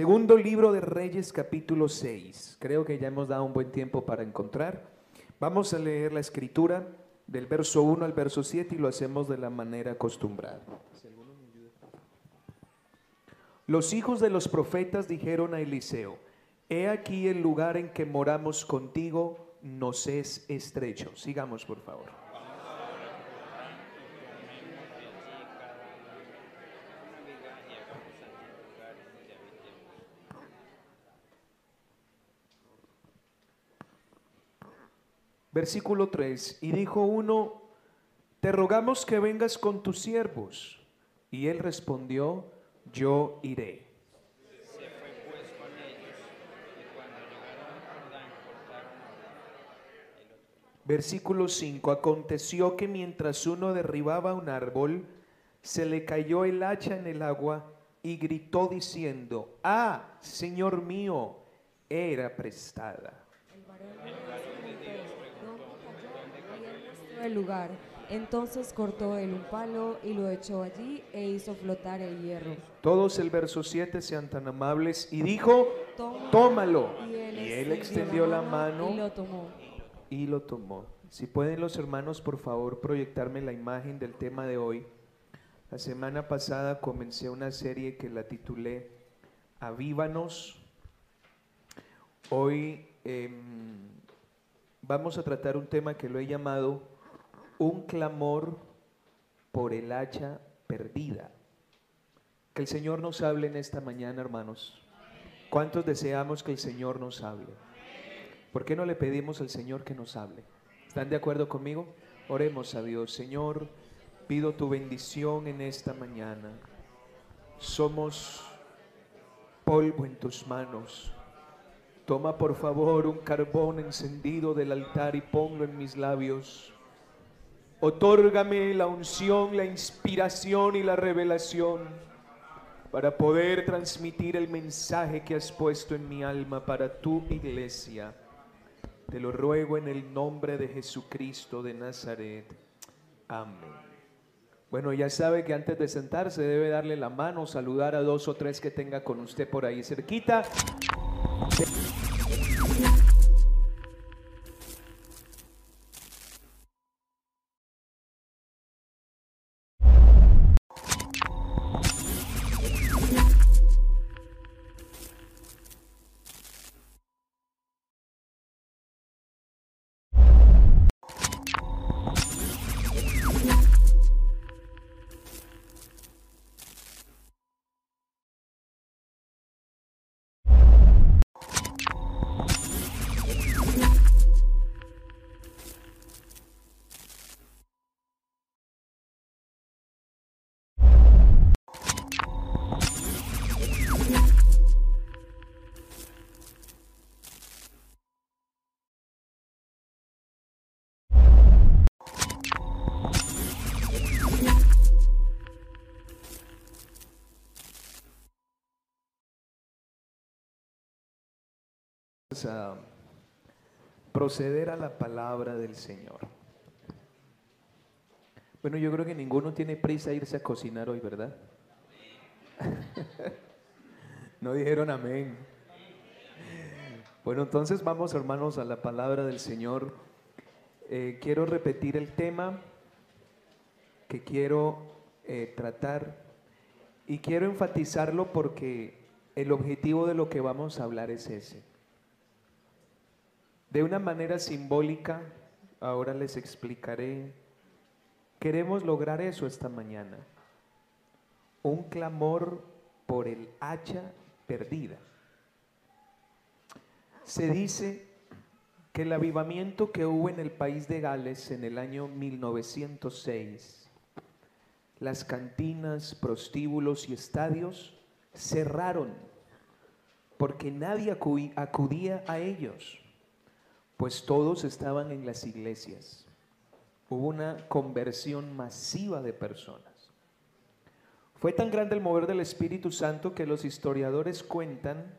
Segundo libro de Reyes capítulo 6. Creo que ya hemos dado un buen tiempo para encontrar. Vamos a leer la escritura del verso 1 al verso 7 y lo hacemos de la manera acostumbrada. Los hijos de los profetas dijeron a Eliseo, He aquí el lugar en que moramos contigo nos es estrecho. Sigamos, por favor. Versículo 3. Y dijo uno, te rogamos que vengas con tus siervos. Y él respondió, yo iré. Versículo 5. Aconteció que mientras uno derribaba un árbol, se le cayó el hacha en el agua y gritó diciendo, ah, Señor mío, era prestada. El lugar. Entonces cortó él un palo y lo echó allí e hizo flotar el hierro. Todos el verso 7 sean tan amables y dijo, tómalo. Y él, extendió la mano, y lo tomó. Y lo tomó. Si pueden los hermanos, por favor, proyectarme la imagen del tema de hoy. La semana pasada comencé una serie que la titulé Avívanos. Hoy em, vamos a tratar un tema que lo he llamado un clamor por el hacha perdida. Que el Señor nos hable en esta mañana, hermanos. ¿Cuántos deseamos que el Señor nos hable? ¿Por qué no le pedimos al Señor que nos hable? ¿Están de acuerdo conmigo? Oremos a Dios. Señor, pido tu bendición en esta mañana. Somos polvo en tus manos. Toma por favor un carbón encendido del altar y ponlo en mis labios. Otórgame la unción, la inspiración y la revelación para poder transmitir el mensaje que has puesto en mi alma para tu iglesia. Te lo ruego en el nombre de Jesucristo de Nazaret. Amén. Bueno, ya sabe que antes de sentarse debe darle la mano, saludar a dos o tres que tenga con usted por ahí cerquita. A proceder a la palabra del Señor. Bueno, yo creo que ninguno tiene prisa a irse a cocinar hoy, ¿verdad? no dijeron amén. Bueno, entonces vamos hermanos a la palabra del Señor. Eh, quiero repetir el tema que quiero eh, tratar y quiero enfatizarlo porque el objetivo de lo que vamos a hablar es ese. De una manera simbólica, ahora les explicaré, queremos lograr eso esta mañana. Un clamor por el hacha perdida. Se dice que el avivamiento que hubo en el país de Gales en el año 1906, las cantinas, prostíbulos y estadios cerraron porque nadie acudía a ellos pues todos estaban en las iglesias. Hubo una conversión masiva de personas. Fue tan grande el mover del Espíritu Santo que los historiadores cuentan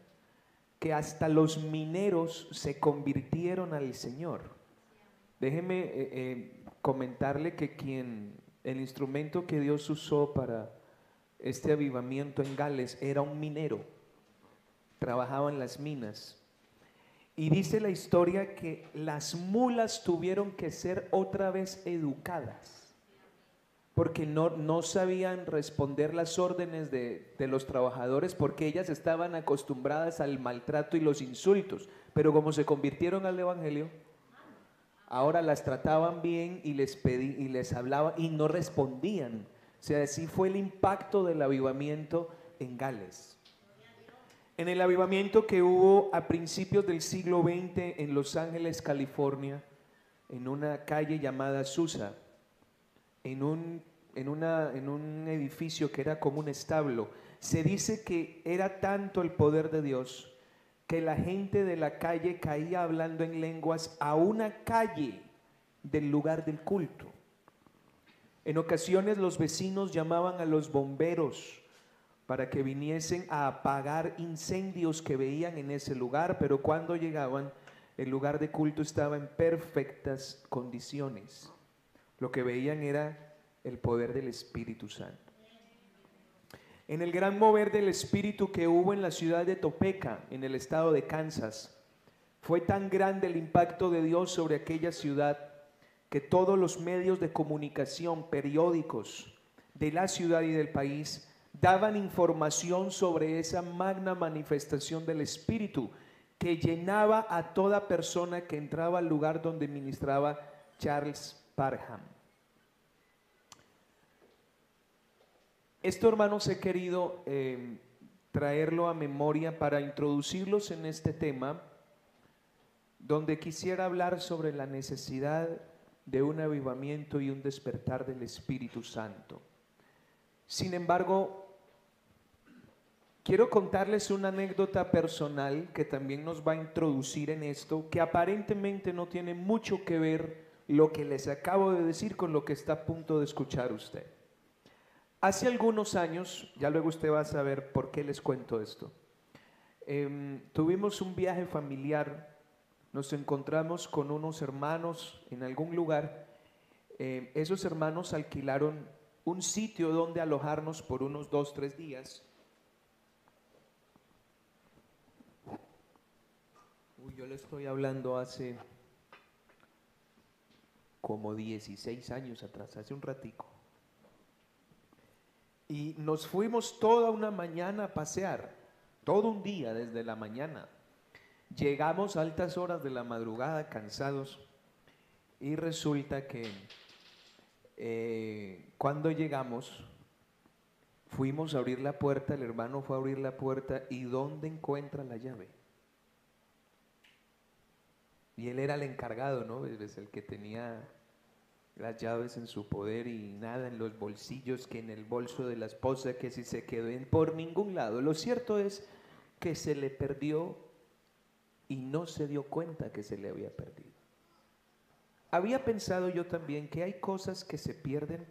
que hasta los mineros se convirtieron al Señor. Déjeme eh, eh, comentarle que quien, el instrumento que Dios usó para este avivamiento en Gales, era un minero, trabajaba en las minas. Y dice la historia que las mulas tuvieron que ser otra vez educadas porque no, no sabían responder las órdenes de, de, los trabajadores porque ellas estaban acostumbradas al maltrato y los insultos. Pero como se convirtieron al Evangelio, ahora las trataban bien y les, pedí, y les hablaba y no respondían. O sea, así fue el impacto del avivamiento en Gales. En el avivamiento que hubo a principios del siglo XX en Los Ángeles, California, en una calle llamada Susa, en un, en, un edificio que era como un establo. Se dice que era tanto el poder de Dios que la gente de la calle caía hablando en lenguas a una calle del lugar del culto. En ocasiones los vecinos llamaban a los bomberos para que viniesen a apagar incendios que veían en ese lugar, pero cuando llegaban el lugar de culto estaba en perfectas condiciones. Lo que veían era el poder del Espíritu Santo. En el gran mover del Espíritu que hubo en la ciudad de Topeka, en el estado de Kansas, fue tan grande el impacto de Dios sobre aquella ciudad que todos los medios de comunicación, periódicos de la ciudad y del país, daban información sobre esa magna manifestación del Espíritu que llenaba a toda persona que entraba al lugar donde ministraba Charles Parham. Esto, hermanos, he querido eh, traerlo a memoria para introducirlos en este tema, donde quisiera hablar sobre la necesidad de un avivamiento y un despertar del Espíritu Santo. Sin embargo, quiero contarles una anécdota personal que también nos va a introducir en esto, que aparentemente no tiene mucho que ver lo que les acabo de decir con lo que está a punto de escuchar usted. Hace algunos años, ya luego usted va a saber por qué les cuento esto, em, tuvimos un viaje familiar, nos encontramos con unos hermanos en algún lugar, em, esos hermanos alquilaron un sitio donde alojarnos por unos dos, tres días. Uy, yo le estoy hablando hace como 16 años atrás, hace un ratico. Y nos fuimos toda una mañana a pasear, todo un día desde la mañana. Llegamos a altas horas de la madrugada cansados y resulta que eh, cuando llegamos fuimos a abrir la puerta, el hermano fue a abrir la puerta y ¿dónde encuentra la llave? Y él era el encargado, ¿no? Es el que tenía las llaves en su poder y nada en los bolsillos, que en el bolso de la esposa, que si se quedó en por ningún lado. Lo cierto es que se le perdió y no se dio cuenta que se le había perdido. Había pensado yo también que hay cosas que se pierden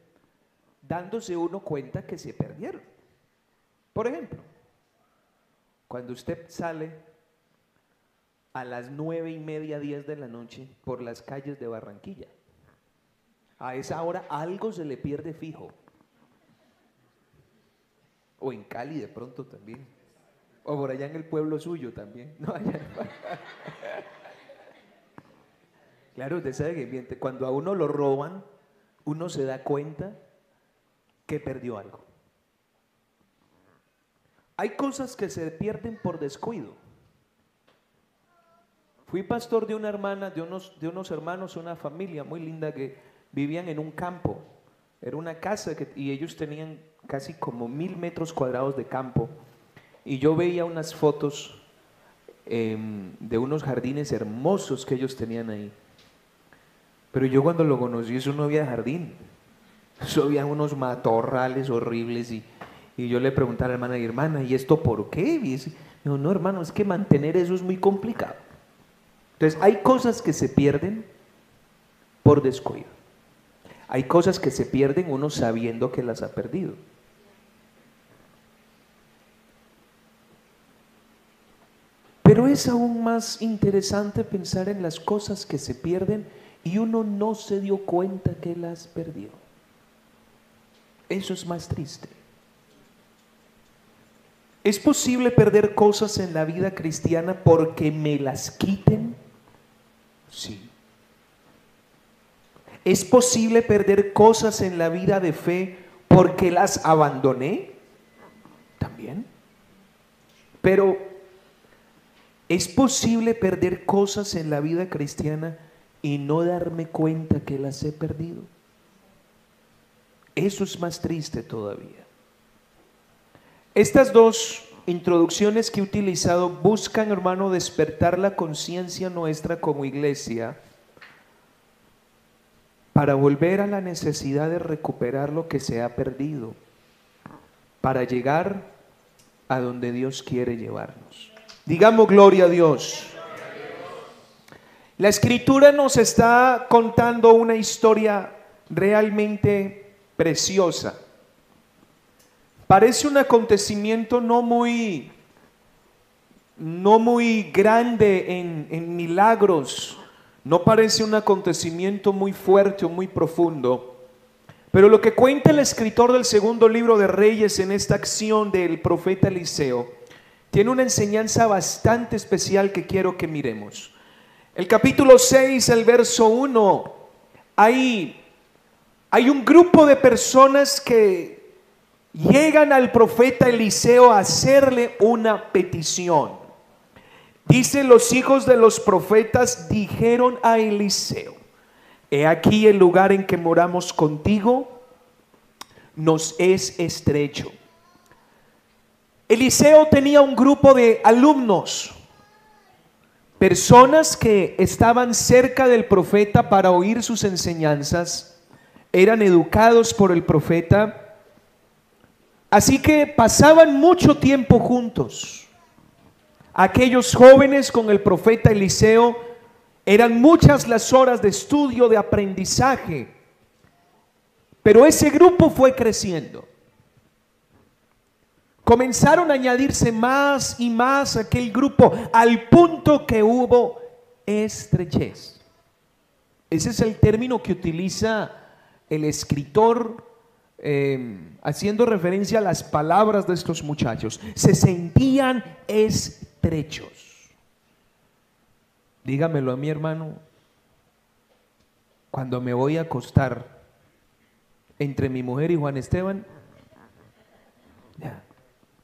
dándose uno cuenta que se perdieron. Por ejemplo, cuando usted sale a las nueve y media, diez de la noche por las calles de Barranquilla, a esa hora algo se le pierde fijo. O en Cali de pronto también. O por allá en el pueblo suyo también. claro, usted sabe que cuando a uno lo roban, uno se da cuenta que perdió algo. Hay cosas que se pierden por descuido. Fui pastor de una hermana, de unos, de unos hermanos, una familia muy linda que vivían en un campo. Era una casa y ellos tenían casi como mil metros cuadrados de campo. Y yo veía unas fotos em, de unos jardines hermosos que ellos tenían ahí. Pero yo cuando lo conocí, eso no había jardín. Eso había unos matorrales horribles. Y, y yo le preguntaba a la hermana, y hermana, ¿y esto por qué? Y dice, no, no, hermano, es que mantener eso es muy complicado. Entonces, hay cosas que se pierden por descuido. Hay cosas que se pierden uno sabiendo que las ha perdido. Pero es aún más interesante pensar en las cosas que se pierden y uno no se dio cuenta que las perdió. Eso es más triste. ¿Es posible perder cosas en la vida cristiana porque me las quiten? Sí. ¿Es posible perder cosas en la vida de fe porque las abandoné? También. Pero ¿es posible perder cosas en la vida cristiana y no darme cuenta que las he perdido? Eso es más triste todavía. Estas dos introducciones que he utilizado buscan, hermano, despertar la conciencia nuestra como iglesia para volver a la necesidad de recuperar lo que se ha perdido, para llegar a donde Dios quiere llevarnos. Digamos gloria a Dios. La escritura nos está contando una historia realmente preciosa. Parece un acontecimiento no muy, no muy grande en, milagros, no parece un acontecimiento muy fuerte o muy profundo, pero lo que cuenta el escritor del segundo libro de Reyes en esta acción del profeta Eliseo tiene una enseñanza bastante especial que quiero que miremos. El capítulo 6, el verso 1, hay, hay un grupo de personas que llegan al profeta Eliseo a hacerle una petición. Dice, los hijos de los profetas dijeron a Eliseo, he aquí el lugar en que moramos contigo nos es estrecho. Eliseo tenía un grupo de alumnos, personas que estaban cerca del profeta para oír sus enseñanzas, eran educados por el profeta, así que pasaban mucho tiempo juntos. Aquellos jóvenes con el profeta Eliseo eran muchas las horas de estudio, de aprendizaje, pero ese grupo fue creciendo. Comenzaron a añadirse más y más a aquel grupo al punto que hubo estrechez. Ese es el término que utiliza el escritor eh, haciendo referencia a las palabras de estos muchachos. Se sentían estrechos estrechos. Dígamelo a mi hermano, cuando me voy a acostar entre mi mujer y Juan Esteban, ya,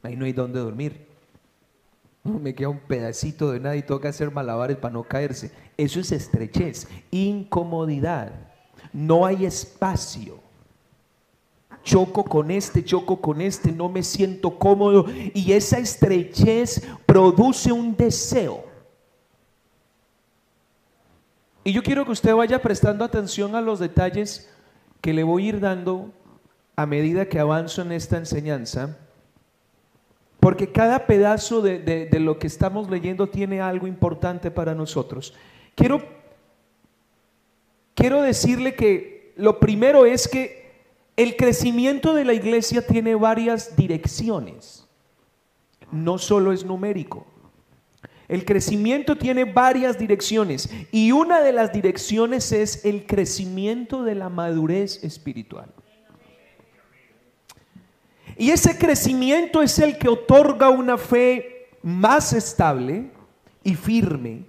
ahí no hay donde dormir. Me queda un pedacito de nada y toca hacer malabares para no caerse. Eso es estrechez, incomodidad. No hay espacio choco con este, choco con este, no me siento cómodo. Y esa estrechez produce un deseo. Y yo quiero que usted vaya prestando atención a los detalles que le voy a ir dando a medida que avanzo en esta enseñanza. Porque cada pedazo de, de lo que estamos leyendo tiene algo importante para nosotros. Quiero, quiero decirle que lo primero es que el crecimiento de la iglesia tiene varias direcciones, no solo es numérico. El crecimiento tiene varias direcciones y una de las direcciones es el crecimiento de la madurez espiritual. Y ese crecimiento es el que otorga una fe más estable y firme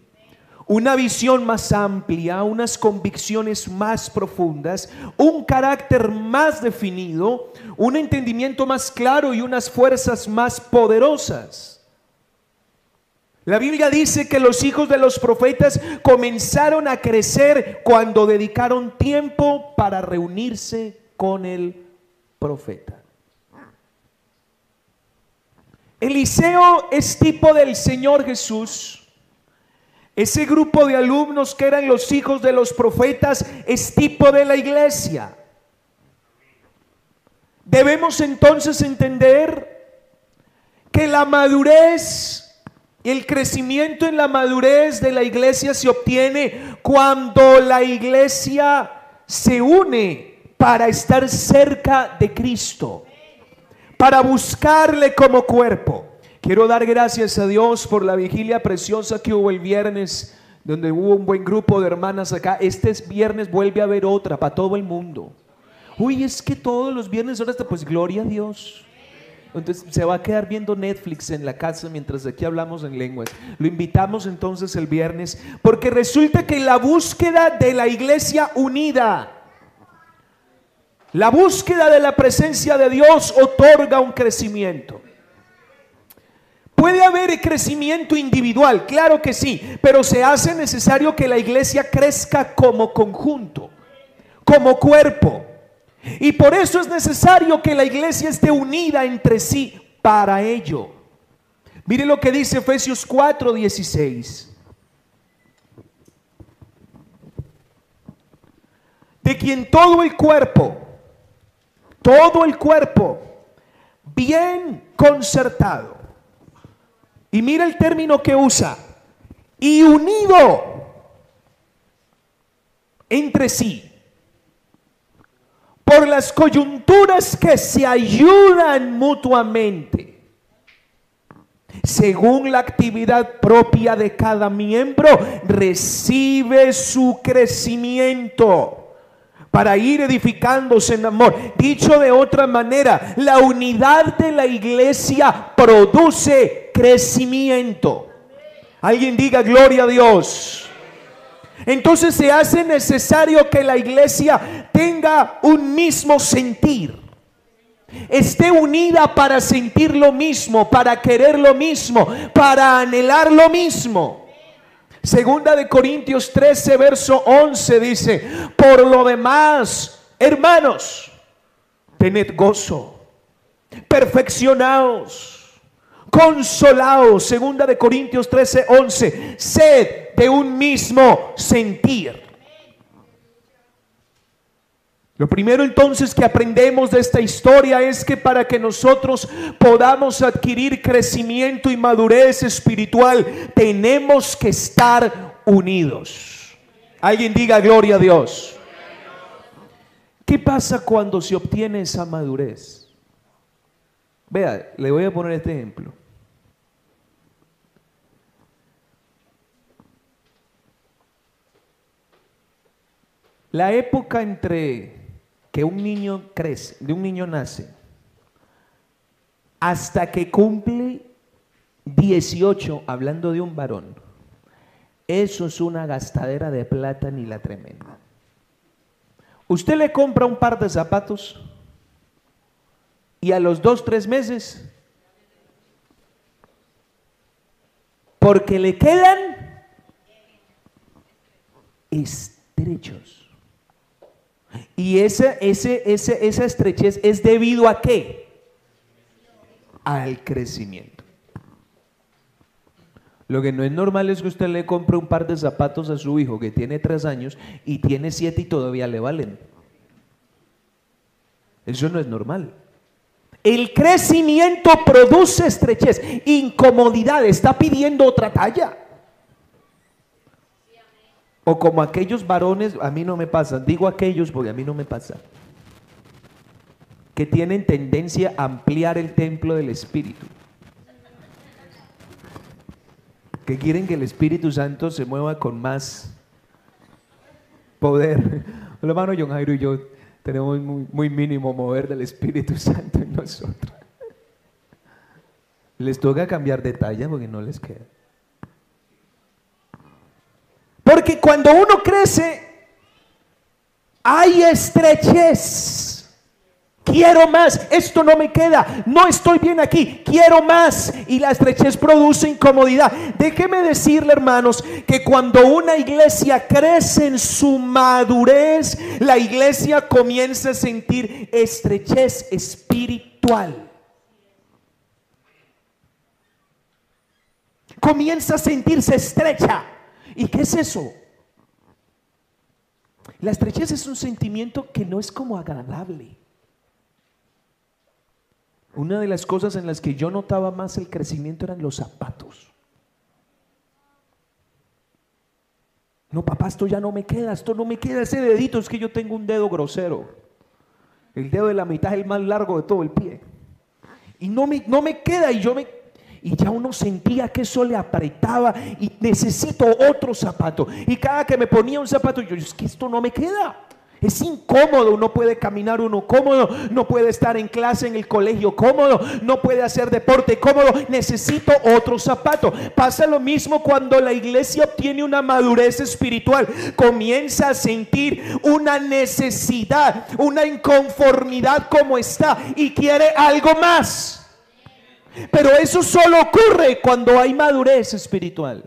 una visión más amplia, unas convicciones más profundas, un carácter más definido, un entendimiento más claro y unas fuerzas más poderosas. La Biblia dice que los hijos de los profetas comenzaron a crecer cuando dedicaron tiempo para reunirse con el profeta. Eliseo es tipo del Señor Jesús ese grupo de alumnos que eran los hijos de los profetas es tipo de la iglesia. Debemos entonces entender que la madurez y el crecimiento en la madurez de la iglesia se obtiene cuando la iglesia se une para estar cerca de Cristo, para buscarle como cuerpo. Quiero dar gracias a Dios por la vigilia preciosa que hubo el viernes, donde hubo un buen grupo de hermanas acá. Este viernes vuelve a haber otra para todo el mundo. Uy, es que todos los viernes ahora está, pues gloria a Dios. Entonces se va a quedar viendo Netflix en la casa mientras aquí hablamos en lenguas. Lo invitamos entonces el viernes porque resulta que la búsqueda de la iglesia unida, la búsqueda de la presencia de Dios otorga un crecimiento. Puede haber crecimiento individual, claro que sí, pero se hace necesario que la iglesia crezca como conjunto, como cuerpo. Y por eso es necesario que la iglesia esté unida entre sí para ello. Mire lo que dice Efesios 4, 16. De quien todo el cuerpo, todo el cuerpo, bien concertado. Y mira el término que usa. Y unido entre sí. Por las coyunturas que se ayudan mutuamente, según la actividad propia de cada miembro, recibe su crecimiento para ir edificándose en amor. Dicho de otra manera, la unidad de la iglesia produce crecimiento. Alguien diga gloria a Dios. Entonces se hace necesario que la iglesia tenga un mismo sentir. Esté unida para sentir lo mismo, para querer lo mismo, para anhelar lo mismo. Segunda de Corintios 13, verso 11 dice, por lo demás, hermanos, tened gozo, perfeccionaos consolaos, segunda de Corintios 13, 11, sed de un mismo sentir. Lo primero entonces que aprendemos de esta historia es que para que nosotros podamos adquirir crecimiento y madurez espiritual, tenemos que estar unidos. Alguien diga gloria a Dios. ¿Qué pasa cuando se obtiene esa madurez? Vea, le voy a poner este ejemplo. La época entre que un niño crece, de un niño nace, hasta que cumple 18, hablando de un varón, eso es una gastadera de plata ni la tremenda. Usted le compra un par de zapatos y a los dos, tres meses, porque le quedan estrechos. Y ese, ese, ese, esa estrechez es debido a qué? Al crecimiento. Lo que no es normal es que usted le compre un par de zapatos a su hijo que tiene tres años y tiene siete y todavía le valen. Eso no es normal. El crecimiento produce estrechez, incomodidad, está pidiendo otra talla. O como aquellos varones, a mí no me pasa, digo aquellos porque a mí no me pasa, que tienen tendencia a ampliar el templo del Espíritu. Que quieren que el Espíritu Santo se mueva con más poder. El hermano John Jairo y yo tenemos muy, muy mínimo mover del Espíritu Santo en nosotros. Les toca cambiar de talla porque no les queda. Porque cuando uno crece, hay estrechez. Quiero más, esto no me queda, no estoy bien aquí, quiero más. Y la estrechez produce incomodidad. Déjeme decirle, hermanos, que cuando una iglesia crece en su madurez, la iglesia comienza a sentir estrechez espiritual. Comienza a sentirse estrecha. ¿Y qué es eso? La estrechez es un sentimiento que no es como agradable. Una de las cosas en las que yo notaba más el crecimiento eran los zapatos. No, papá, esto ya no me queda, esto no me queda, ese dedito es que yo tengo un dedo grosero. El dedo de la mitad es el más largo de todo el pie. Y no me, no me queda y yo me y ya uno sentía que eso le apretaba y necesito otro zapato. Y cada que me ponía un zapato, yo, es que esto no me queda. Es incómodo, no puede caminar uno cómodo, no puede estar en clase en el colegio cómodo, no puede hacer deporte cómodo, necesito otro zapato. Pasa lo mismo cuando la iglesia obtiene una madurez espiritual, comienza a sentir una necesidad, una inconformidad como está y quiere algo más. Pero eso solo ocurre cuando hay madurez espiritual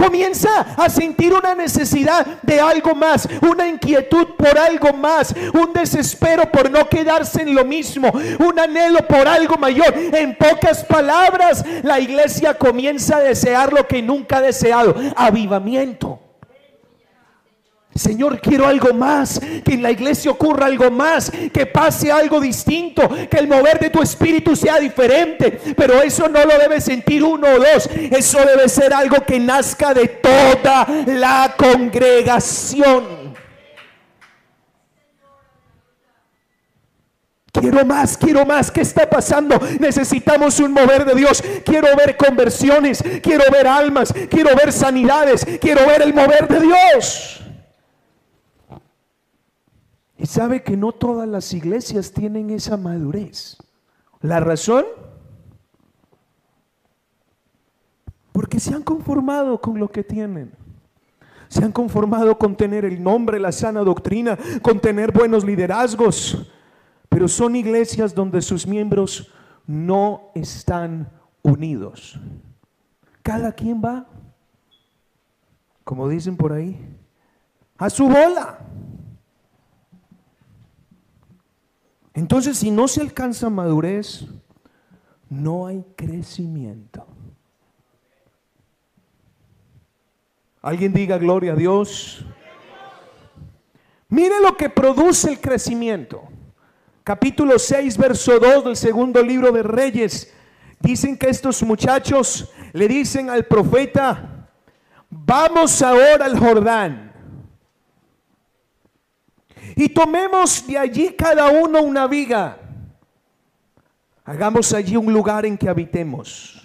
comienza a sentir una necesidad de algo más, una inquietud por algo más, un desespero por no quedarse en lo mismo, un anhelo por algo mayor. En pocas palabras, la iglesia comienza a desear lo que nunca ha deseado, avivamiento. Señor, quiero algo más, que en la iglesia ocurra algo más, que pase algo distinto, que el mover de tu espíritu sea diferente, pero eso no lo debe sentir uno o dos, eso debe ser algo que nazca de toda la congregación. Quiero más, quiero más. ¿Qué está pasando? Necesitamos un mover de Dios. Quiero ver conversiones, quiero ver almas, quiero ver sanidades, quiero ver el mover de Dios. Y sabe que no todas las iglesias tienen esa madurez. ¿La razón? Porque se han conformado con lo que tienen. Se han conformado con tener el nombre, la sana doctrina, con tener buenos liderazgos. Pero son iglesias donde sus miembros no están unidos. Cada quien va, como dicen por ahí, a su bola. Entonces, si no se alcanza madurez, no hay crecimiento. Alguien diga gloria a Dios. Mire lo que produce el crecimiento. Capítulo 6, verso 2 del segundo libro de Reyes. Dicen que estos muchachos le dicen al profeta, vamos ahora al Jordán y tomemos de allí cada uno una viga. Hagamos allí un lugar en que habitemos.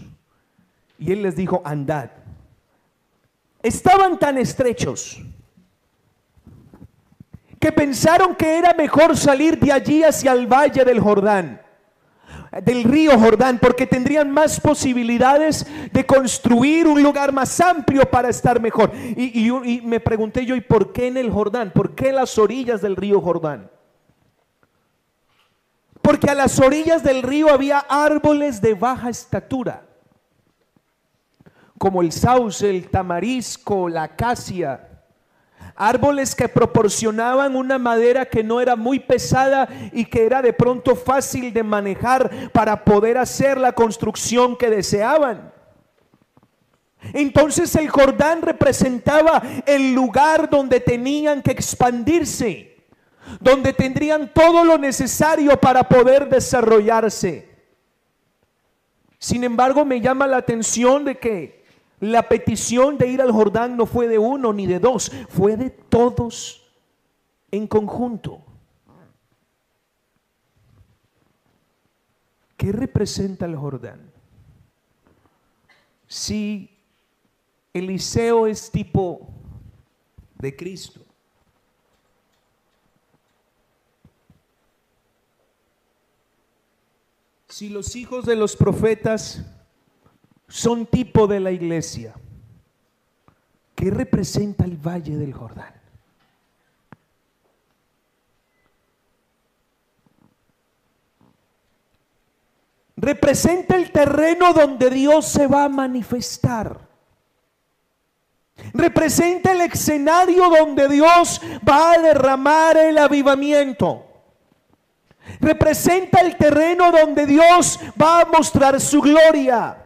Y él les dijo, andad. Estaban tan estrechos que pensaron que era mejor salir de allí hacia el valle del Jordán del río Jordán, porque tendrían más posibilidades de construir un lugar más amplio para estar mejor. Y, y, me pregunté yo, ¿y por qué en el Jordán? ¿Por qué las orillas del río Jordán? Porque a las orillas del río había árboles de baja estatura, como el sauce, el tamarisco, la acacia, árboles que proporcionaban una madera que no era muy pesada y que era de pronto fácil de manejar para poder hacer la construcción que deseaban. Entonces el Jordán representaba el lugar donde tenían que expandirse, donde tendrían todo lo necesario para poder desarrollarse. Sin embargo, me llama la atención de que la petición de ir al Jordán no fue de uno ni de dos, fue de todos en conjunto. ¿Qué representa el Jordán? Si Eliseo es tipo de Cristo, si los hijos de los profetas son tipo de la iglesia. ¿Qué representa el valle del Jordán? Representa el terreno donde Dios se va a manifestar. Representa el escenario donde Dios va a derramar el avivamiento. Representa el terreno donde Dios va a mostrar su gloria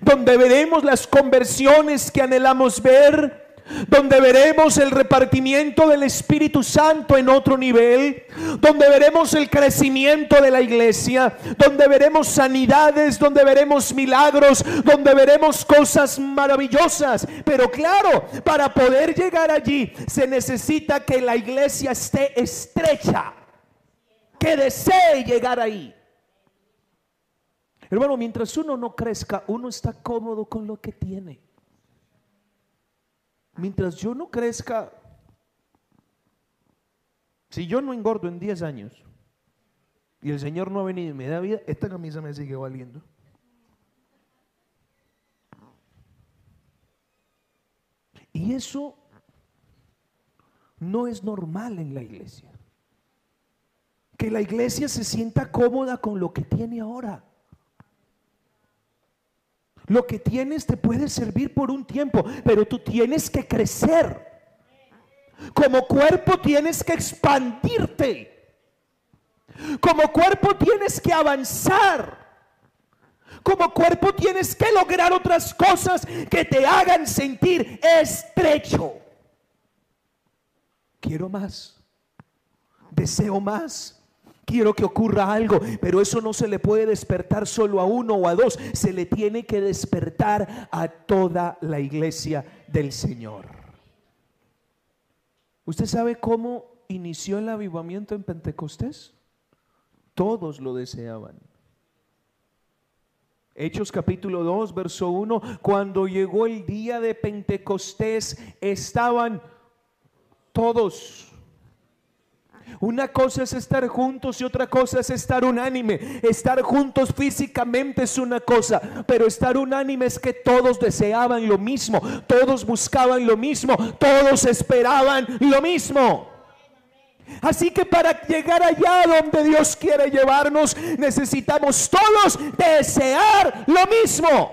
donde veremos las conversiones que anhelamos ver, donde veremos el repartimiento del Espíritu Santo en otro nivel, donde veremos el crecimiento de la iglesia, donde veremos sanidades, donde veremos milagros, donde veremos cosas maravillosas. Pero claro, para poder llegar allí se necesita que la iglesia esté estrecha, que desee llegar ahí. Hermano, mientras uno no crezca, uno está cómodo con lo que tiene. Mientras yo no crezca, Si yo no engordo en 10 años y el Señor no ha venido y me da vida, esta camisa me sigue valiendo. Y eso no es normal en la iglesia. Que la iglesia se sienta cómoda con lo que tiene ahora. Lo que tienes te puede servir por un tiempo, pero tú tienes que crecer. Como cuerpo tienes que expandirte. Como cuerpo tienes que avanzar. Como cuerpo tienes que lograr otras cosas que te hagan sentir estrecho. Quiero más. Deseo más. Quiero que ocurra algo, pero eso no se le puede despertar solo a uno o a dos, se le tiene que despertar a toda la iglesia del Señor. ¿Usted sabe cómo inició el avivamiento en Pentecostés? Todos lo deseaban. Hechos capítulo 2, verso 1, cuando llegó el día de Pentecostés, estaban todos. Una cosa es estar juntos y otra cosa es estar unánime. Estar juntos físicamente es una cosa, pero estar unánime es que todos deseaban lo mismo, todos buscaban lo mismo, todos esperaban lo mismo. Así que para llegar allá donde Dios quiere llevarnos, necesitamos todos desear lo mismo.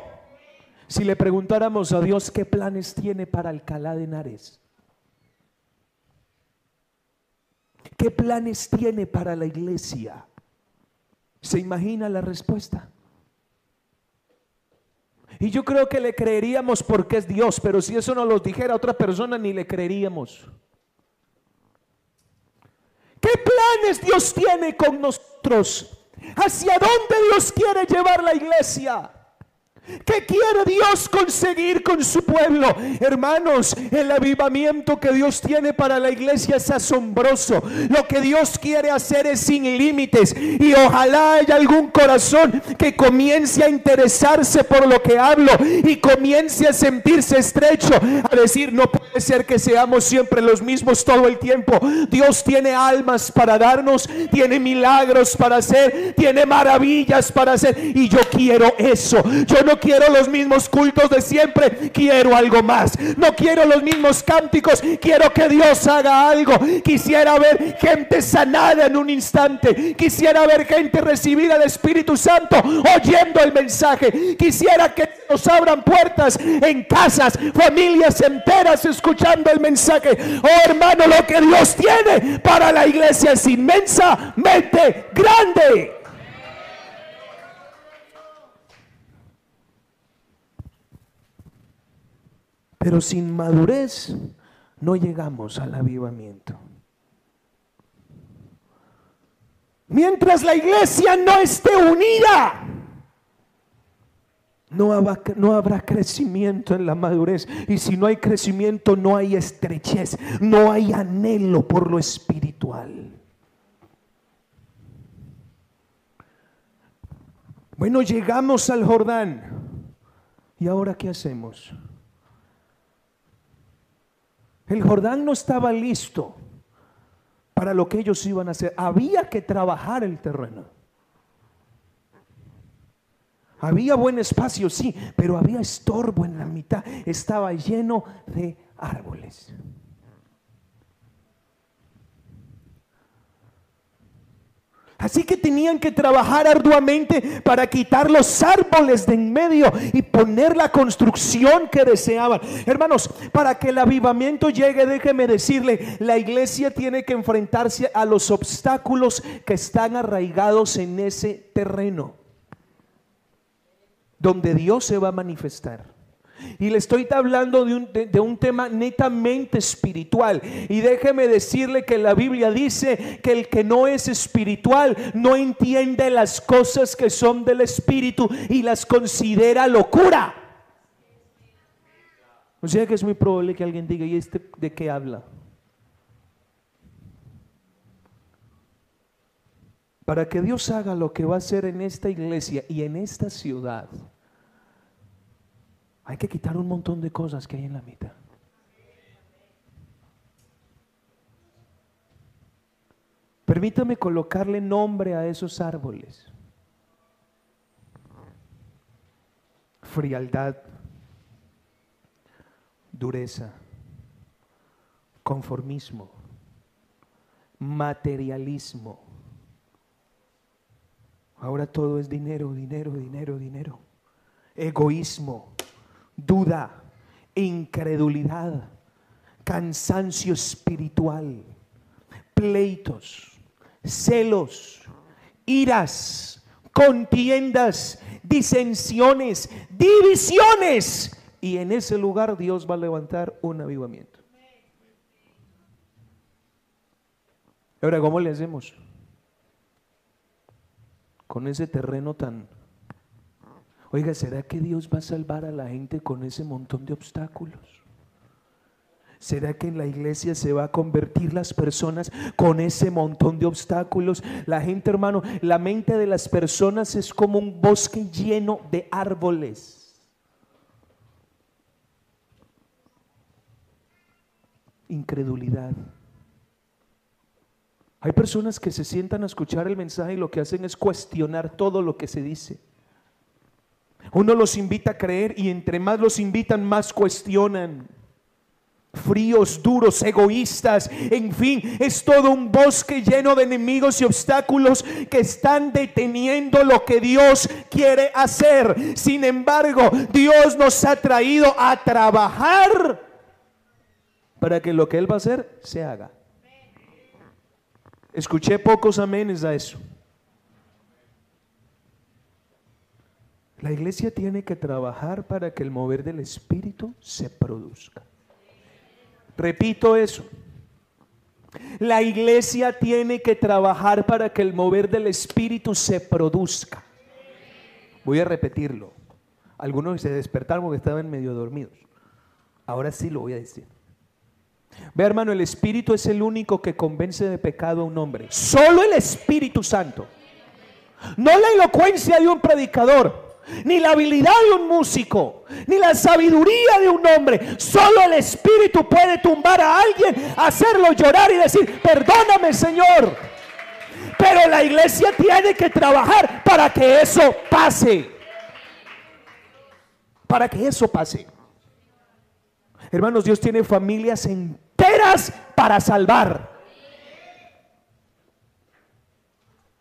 Si le preguntáramos a Dios qué planes tiene para Alcalá de Henares, qué planes tiene para la iglesia, ¿se imagina la respuesta? Y yo creo que le creeríamos porque es Dios, pero si eso no lo dijera otra persona, ni le creeríamos. ¿Qué planes Dios tiene con nosotros? ¿Hacia dónde Dios quiere llevar la iglesia? ¿Qué quiere Dios conseguir con su pueblo? Hermanos, el avivamiento que Dios tiene para la iglesia es asombroso. Lo que Dios quiere hacer es sin límites. Y ojalá haya algún corazón que comience a interesarse por lo que hablo y comience a sentirse estrecho. A decir, no puede ser que seamos siempre los mismos todo el tiempo. Dios tiene almas para darnos, tiene milagros para hacer, tiene maravillas para hacer. Y yo quiero eso. Yo no quiero los mismos cultos de siempre, quiero algo más. No quiero los mismos cánticos, quiero que Dios haga algo. Quisiera ver gente sanada en un instante. Quisiera ver gente recibida del Espíritu Santo oyendo el mensaje. Quisiera que nos abran puertas en casas, familias enteras escuchando el mensaje. Oh hermano, lo que Dios tiene para la iglesia es inmensamente grande. Pero sin madurez no llegamos al avivamiento. Mientras la iglesia no esté unida, no habrá, crecimiento en la madurez. Y si no hay crecimiento, no hay estrechez, no hay anhelo por lo espiritual. Bueno, llegamos al Jordán. ¿Y ahora qué hacemos? El Jordán no estaba listo para lo que ellos iban a hacer. Había que trabajar el terreno. Había buen espacio, sí, pero había estorbo en la mitad. Estaba lleno de árboles. Así que tenían que trabajar arduamente para quitar los árboles de en medio y poner la construcción que deseaban. Hermanos, para que el avivamiento llegue, déjeme decirle, la iglesia tiene que enfrentarse a los obstáculos que están arraigados en ese terreno, donde Dios se va a manifestar. Y le estoy hablando de un, de, un, tema netamente espiritual. Y déjeme decirle que la Biblia dice que el que no es espiritual no entiende las cosas que son del espíritu y las considera locura. O sea que es muy probable que alguien diga, ¿y este de qué habla? Para que Dios haga lo que va a hacer en esta iglesia y en esta ciudad hay que quitar un montón de cosas que hay en la mitad. Permítame colocarle nombre a esos árboles. Frialdad, dureza, conformismo, materialismo. Ahora todo es dinero, dinero, dinero, dinero. Egoísmo, duda, incredulidad, cansancio espiritual, pleitos, celos, iras, contiendas, disensiones, divisiones. Y en ese lugar Dios va a levantar un avivamiento. Ahora, ¿cómo le hacemos? Con ese terreno tan... Oiga, ¿será que Dios va a salvar a la gente con ese montón de obstáculos? ¿Será que en la iglesia se va a convertir las personas con ese montón de obstáculos? La gente, hermano, la mente de las personas es como un bosque lleno de árboles. Incredulidad. Hay personas que se sientan a escuchar el mensaje y lo que hacen es cuestionar todo lo que se dice. Uno los invita a creer y entre más los invitan, más cuestionan fríos, duros, egoístas, en fin, es todo un bosque lleno de enemigos y obstáculos que están deteniendo lo que Dios quiere hacer. Sin embargo, Dios nos ha traído a trabajar para que lo que Él va a hacer se haga. Escuché pocos amenes a eso. La iglesia tiene que trabajar para que el mover del Espíritu se produzca. Repito eso. La iglesia tiene que trabajar para que el mover del Espíritu se produzca. Voy a repetirlo. Algunos se despertaron porque estaban medio dormidos. Ahora sí lo voy a decir. Ve hermano, el Espíritu es el único que convence de pecado a un hombre. Solo el Espíritu Santo. No la elocuencia de un predicador ni la habilidad de un músico, ni la sabiduría de un hombre. Solo el Espíritu puede tumbar a alguien, hacerlo llorar y decir, perdóname Señor. Pero la iglesia tiene que trabajar para que eso pase. Para que eso pase. Hermanos, Dios tiene familias enteras para salvar.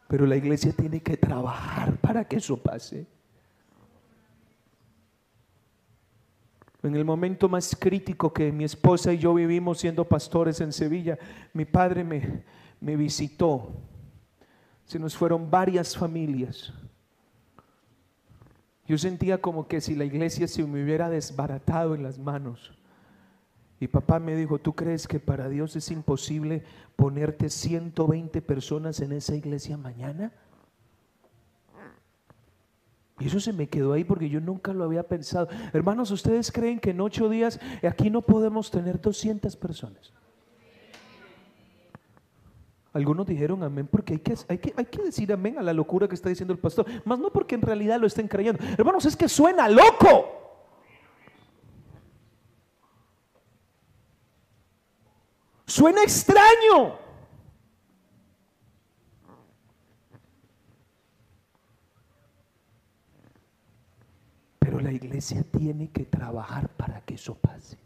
Pero la iglesia tiene que trabajar para que eso pase. En el momento más crítico que mi esposa y yo vivimos siendo pastores en Sevilla, mi padre me, me visitó. Se nos fueron varias familias. Yo sentía como que si la iglesia se me hubiera desbaratado en las manos. Y papá me dijo, ¿tú crees que para Dios es imposible ponerte 120 personas en esa iglesia mañana? Y eso se me quedó ahí porque yo nunca lo había pensado. Hermanos, ¿ustedes creen que en ocho días aquí no podemos tener 200 personas? Algunos dijeron amén porque hay que, hay, que, hay que decir amén a la locura que está diciendo el pastor. Más no porque en realidad lo estén creyendo. Hermanos, es que suena loco. Suena extraño. La iglesia tiene que trabajar para que eso pase.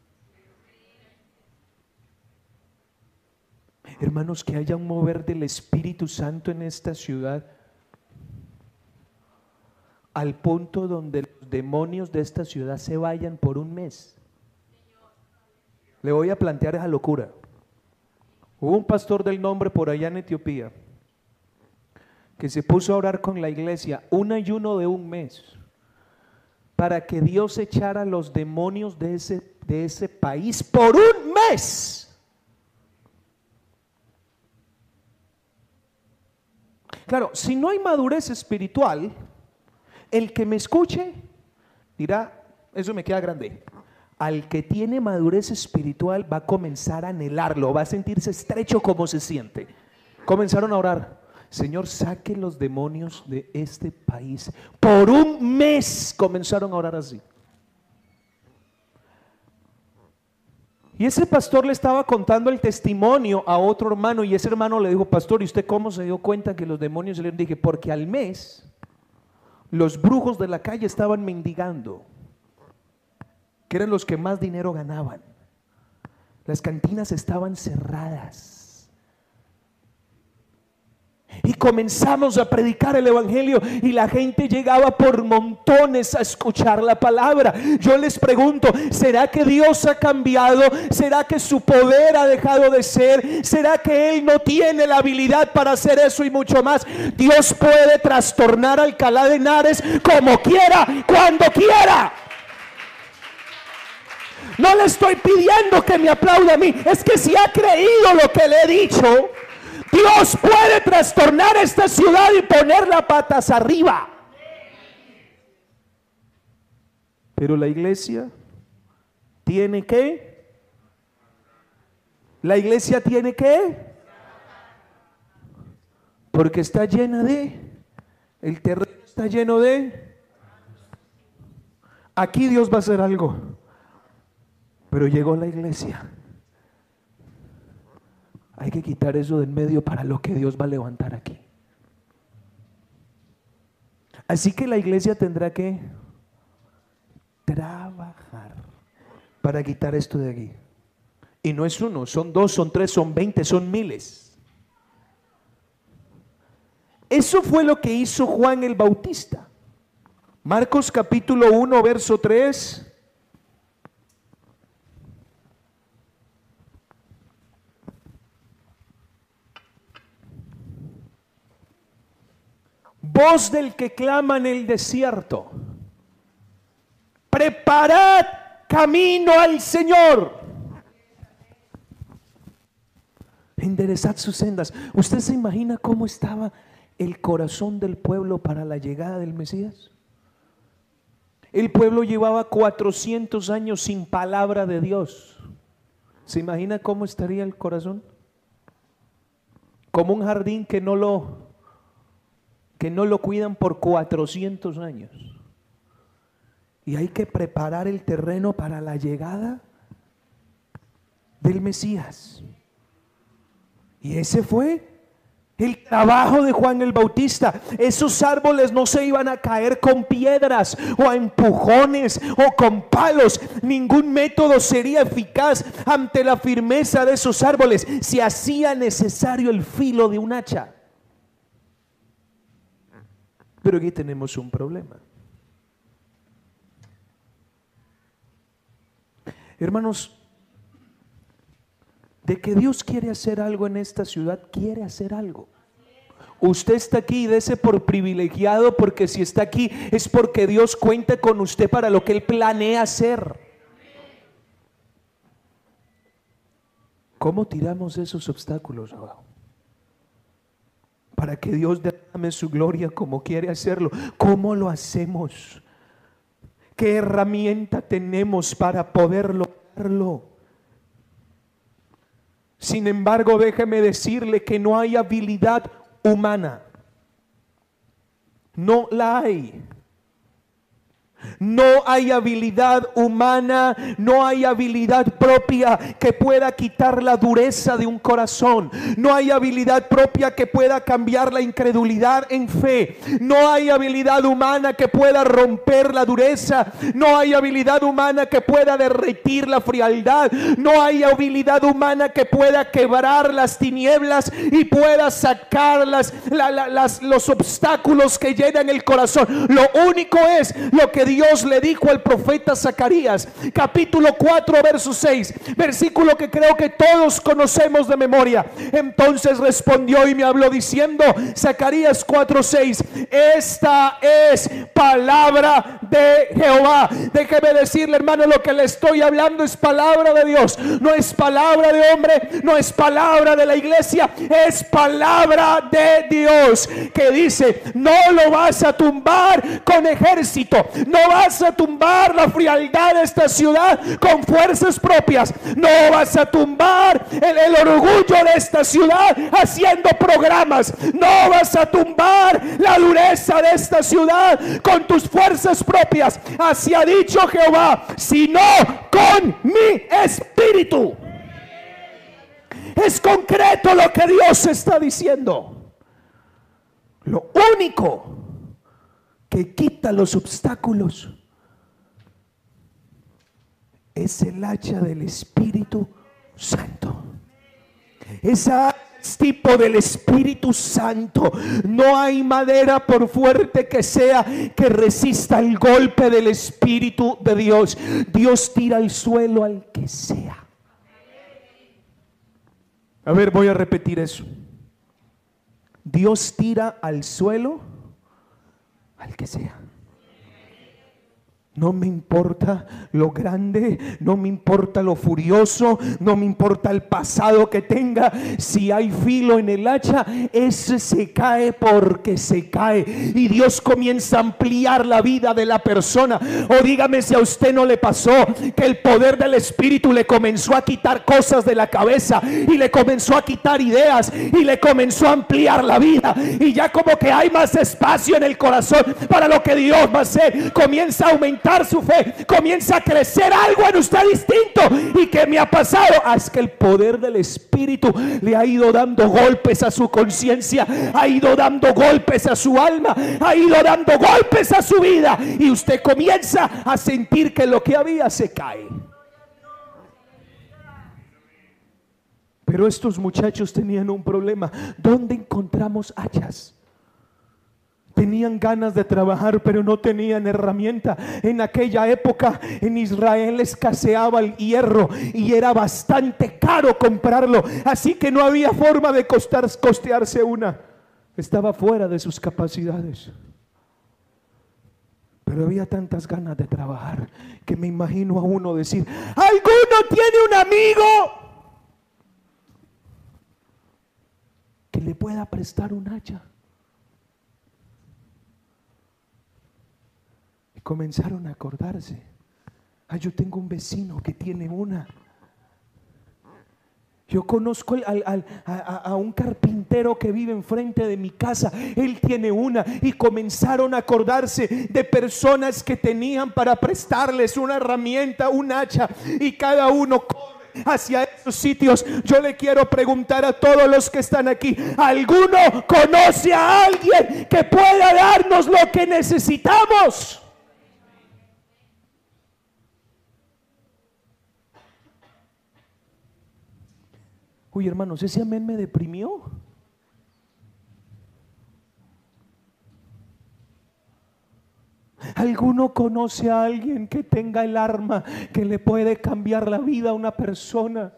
Hermanos, que haya un mover del Espíritu Santo en esta ciudad al punto donde los demonios de esta ciudad se vayan por un mes. Le voy a plantear esa locura. Hubo un pastor del nombre por allá en Etiopía que se puso a orar con la iglesia un ayuno de un mes para que Dios echara los demonios de ese, de ese país por un mes. Claro, si no hay madurez espiritual, el que me escuche dirá, eso me queda grande. Al que tiene madurez espiritual va a comenzar a anhelarlo, va a sentirse estrecho como se siente. Comenzaron a orar. Señor, saque los demonios de este país. Por un mes comenzaron a orar así. Y ese pastor le estaba contando el testimonio a otro hermano y ese hermano le dijo, pastor, ¿y usted cómo se dio cuenta que los demonios le dije? Porque al mes los brujos de la calle estaban mendigando, que eran los que más dinero ganaban. Las cantinas estaban cerradas. Y comenzamos a predicar el Evangelio y la gente llegaba por montones a escuchar la palabra. Yo les pregunto, ¿será que Dios ha cambiado? ¿Será que su poder ha dejado de ser? ¿Será que Él no tiene la habilidad para hacer eso y mucho más? Dios puede trastornar Alcalá de Henares como quiera, cuando quiera. No le estoy pidiendo que me aplaude a mí. Es que si ha creído lo que le he dicho, Dios puede trastornar esta ciudad y poner las patas arriba. Pero la iglesia tiene que, la iglesia tiene que, porque está llena de, el terreno está lleno de, aquí Dios va a hacer algo, pero llegó la iglesia. Hay que quitar eso del medio para lo que Dios va a levantar aquí. Así que la iglesia tendrá que trabajar para quitar esto de aquí. Y no es uno, son dos, son tres, son veinte, son miles. Eso fue lo que hizo Juan el Bautista. Marcos capítulo 1, verso 3. Voz del que clama en el desierto. Preparad camino al Señor. Enderezad sus sendas. ¿Usted se imagina cómo estaba el corazón del pueblo para la llegada del Mesías? El pueblo llevaba 400 años sin palabra de Dios. ¿Se imagina cómo estaría el corazón? Como un jardín que no lo que no lo cuidan por 400 años. Y hay que preparar el terreno para la llegada del Mesías. Y ese fue el trabajo de Juan el Bautista. Esos árboles no se iban a caer con piedras o a empujones o con palos. Ningún método sería eficaz ante la firmeza de esos árboles. Si hacía necesario el filo de un hacha. Pero aquí tenemos un problema. Hermanos, de que Dios quiere hacer algo en esta ciudad, quiere hacer algo. Usted está aquí y dese por privilegiado porque si está aquí es porque Dios cuenta con usted para lo que Él planea hacer. ¿Cómo tiramos esos obstáculos abajo? Para que Dios derrame su gloria como quiere hacerlo. ¿Cómo lo hacemos? ¿Qué herramienta tenemos para poder lograrlo? Sin embargo, déjeme decirle que no hay habilidad humana. No la hay. No hay habilidad humana, no hay habilidad propia que pueda quitar la dureza de un corazón. No hay habilidad propia que pueda cambiar la incredulidad en fe. No hay habilidad humana que pueda romper la dureza. No hay habilidad humana que pueda derretir la frialdad. No hay habilidad humana que pueda quebrar las tinieblas y pueda sacar las, los obstáculos que llenan el corazón. Lo único es lo que Dios le dijo al profeta Zacarías, capítulo 4, verso 6, versículo que creo que todos conocemos de memoria. Entonces respondió y me habló diciendo, Zacarías 4, 6, esta es palabra de Jehová. Déjeme decirle, hermano, lo que le estoy hablando es palabra de Dios, no es palabra de hombre, no es palabra de la iglesia, es palabra de Dios que dice, no lo vas a tumbar con ejército, no vas a tumbar la frialdad de esta ciudad con fuerzas propias. No vas a tumbar el, el orgullo de esta ciudad haciendo programas. No vas a tumbar la dureza de esta ciudad con tus fuerzas propias. Así ha dicho Jehová, sino con mi espíritu. Es concreto lo que Dios está diciendo. Lo único que quita los obstáculos es el hacha del Espíritu Santo. Esa tipo del Espíritu Santo. No hay madera por fuerte que sea que resista el golpe del Espíritu de Dios. Dios tira al suelo al que sea. A ver, voy a repetir eso. Dios tira al suelo al que sea. No me importa lo grande, no me importa lo furioso, no me importa el pasado que tenga. Si hay filo en el hacha, ese se cae porque se cae. Y Dios comienza a ampliar la vida de la persona. O dígame si a usted no le pasó que el poder del Espíritu le comenzó a quitar cosas de la cabeza y le comenzó a quitar ideas y le comenzó a ampliar la vida. Y ya como que hay más espacio en el corazón para lo que Dios va a hacer. Comienza a aumentar su fe, comienza a crecer algo en usted distinto. ¿Y que me ha pasado? Ah, es que el poder del Espíritu le ha ido dando golpes a su conciencia, ha ido dando golpes a su alma, ha ido dando golpes a su vida. Y usted comienza a sentir que lo que había se cae. Pero estos muchachos tenían un problema. ¿Dónde encontramos hachas? Tenían ganas de trabajar, pero no tenían herramienta. En aquella época en Israel escaseaba el hierro y era bastante caro comprarlo. Así que no había forma de costar, costearse una. Estaba fuera de sus capacidades. Pero había tantas ganas de trabajar que me imagino a uno decir, ¿alguno tiene un amigo que le pueda prestar un hacha? Comenzaron a acordarse. Ah, yo tengo un vecino que tiene una. Yo conozco a, un carpintero que vive enfrente de mi casa. Él tiene una. Y comenzaron a acordarse de personas que tenían para prestarles una herramienta, un hacha. Y cada uno corre hacia esos sitios. Yo le quiero preguntar a todos los que están aquí. ¿Alguno conoce a alguien que pueda darnos lo que necesitamos? Uy, hermanos, ese amén me deprimió. ¿Alguno conoce a alguien que tenga el arma que le puede cambiar la vida a una persona?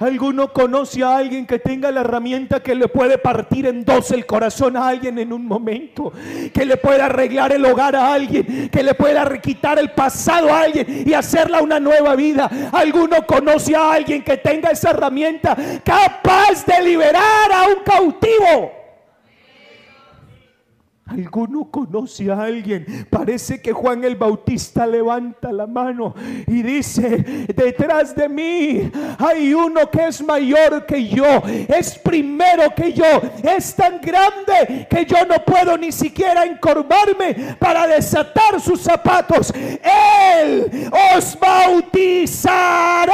¿Alguno conoce a alguien que tenga la herramienta que le puede partir en dos el corazón a alguien en un momento? Que le pueda arreglar el hogar a alguien, que le pueda quitar el pasado a alguien y hacerla una nueva vida. ¿Alguno conoce a alguien que tenga esa herramienta capaz de liberar a un cautivo? ¿Alguno conoce a alguien? Parece que Juan el Bautista levanta la mano y dice, detrás de mí hay uno que es mayor que yo, es primero que yo, es tan grande que yo no puedo ni siquiera encorvarme para desatar sus zapatos. Él os bautizará.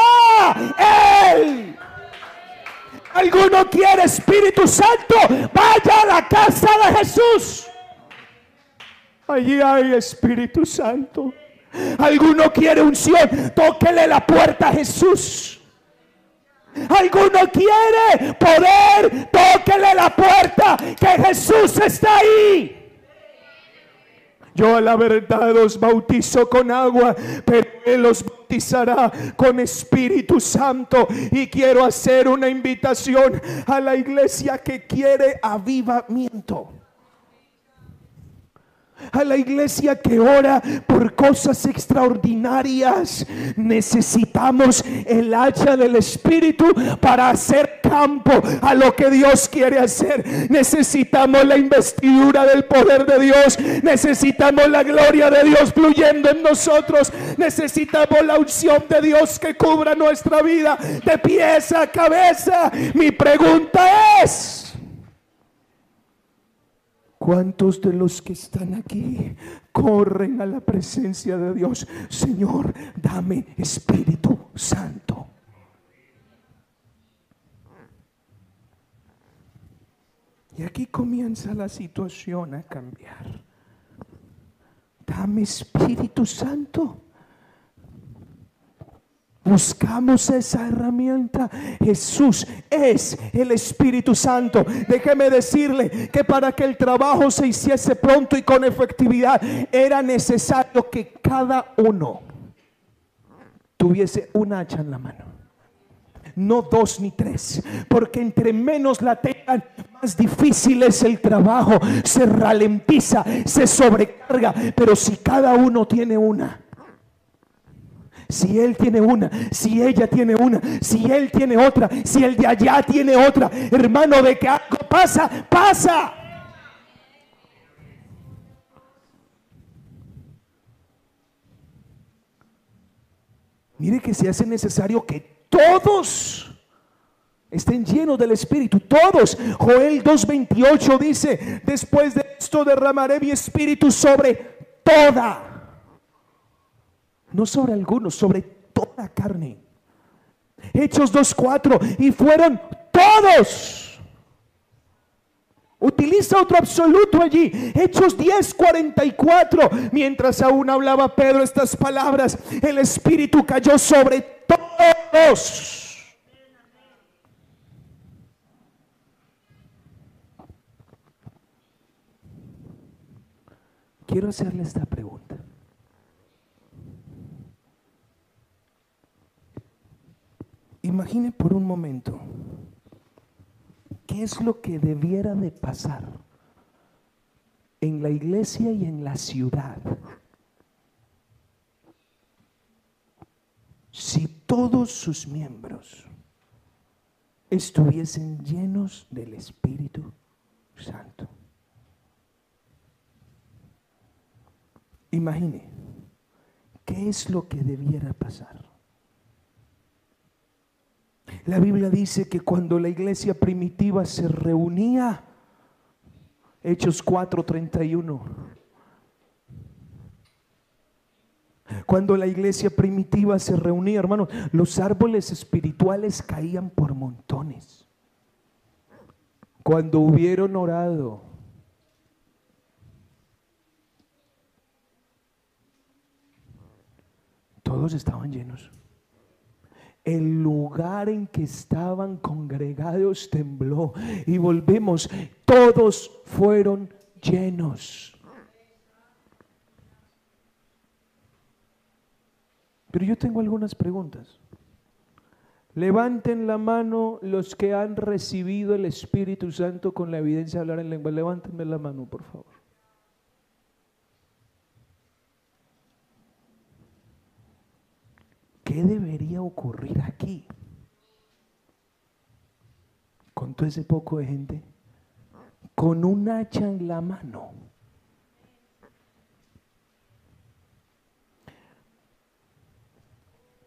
Él. ¿Alguno quiere Espíritu Santo? Vaya a la casa de Jesús. Allí hay Espíritu Santo. Alguno quiere unción, tóquele la puerta a Jesús. Alguno quiere poder, tóquele la puerta, que Jesús está ahí. Yo a la verdad os bautizo con agua, pero Él os bautizará con Espíritu Santo. Y quiero hacer una invitación a la iglesia que quiere avivamiento. A la iglesia que ora por cosas extraordinarias. Necesitamos el hacha del Espíritu para hacer campo a lo que Dios quiere hacer. Necesitamos la investidura del poder de Dios. Necesitamos la gloria de Dios fluyendo en nosotros. Necesitamos la unción de Dios que cubra nuestra vida de pies a cabeza. Mi pregunta es... ¿Cuántos de los que están aquí corren a la presencia de Dios? Señor, dame Espíritu Santo. Y aquí comienza la situación a cambiar. Dame Espíritu Santo. Buscamos esa herramienta. Jesús es el Espíritu Santo. Déjeme decirle que para que el trabajo se hiciese pronto y con efectividad era necesario que cada uno tuviese un hacha en la mano. No dos ni tres, porque entre menos la tengan, más difícil es el trabajo, se ralentiza, se sobrecarga, pero si cada uno tiene una, si él tiene una, si ella tiene una, si él tiene otra, si el de allá tiene otra, hermano, de que algo pasa, pasa. Mire que se hace necesario que todos estén llenos del Espíritu, todos. Joel 2.28 dice, después de esto derramaré mi Espíritu sobre toda no sobre algunos, sobre toda carne. Hechos 2.4, y fueron todos. Utiliza otro absoluto allí. Hechos 10:44. Mientras aún hablaba Pedro estas palabras, el Espíritu cayó sobre todos. Quiero hacerle esta pregunta. Imagine por un momento qué es lo que debiera de pasar en la iglesia y en la ciudad si todos sus miembros estuviesen llenos del Espíritu Santo. Imagine, ¿qué es lo que debiera pasar? La Biblia dice que cuando la iglesia primitiva se reunía, Hechos 4:31, cuando la iglesia primitiva se reunía, hermanos, los árboles espirituales caían por montones. Cuando hubieron orado, todos estaban llenos el lugar en que estaban congregados tembló. Y volvemos, todos fueron llenos. Pero yo tengo algunas preguntas. Levanten la mano los que han recibido el Espíritu Santo con la evidencia de hablar en lengua. Levántenme la mano, por favor. ¿Qué debería ocurrir aquí? Con todo ese poco de gente, con un hacha en la mano.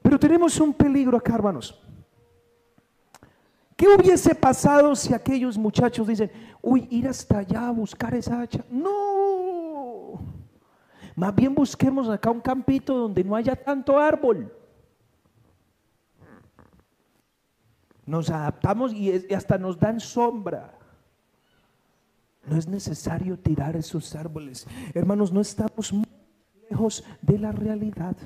Pero tenemos un peligro acá, hermanos. ¿Qué hubiese pasado si aquellos muchachos dicen, uy, ir hasta allá a buscar esa hacha? No. Más bien busquemos acá un campito donde no haya tanto árbol. Nos adaptamos y hasta nos dan sombra. No es necesario tirar esos árboles. Hermanos, no estamos muy lejos de la realidad.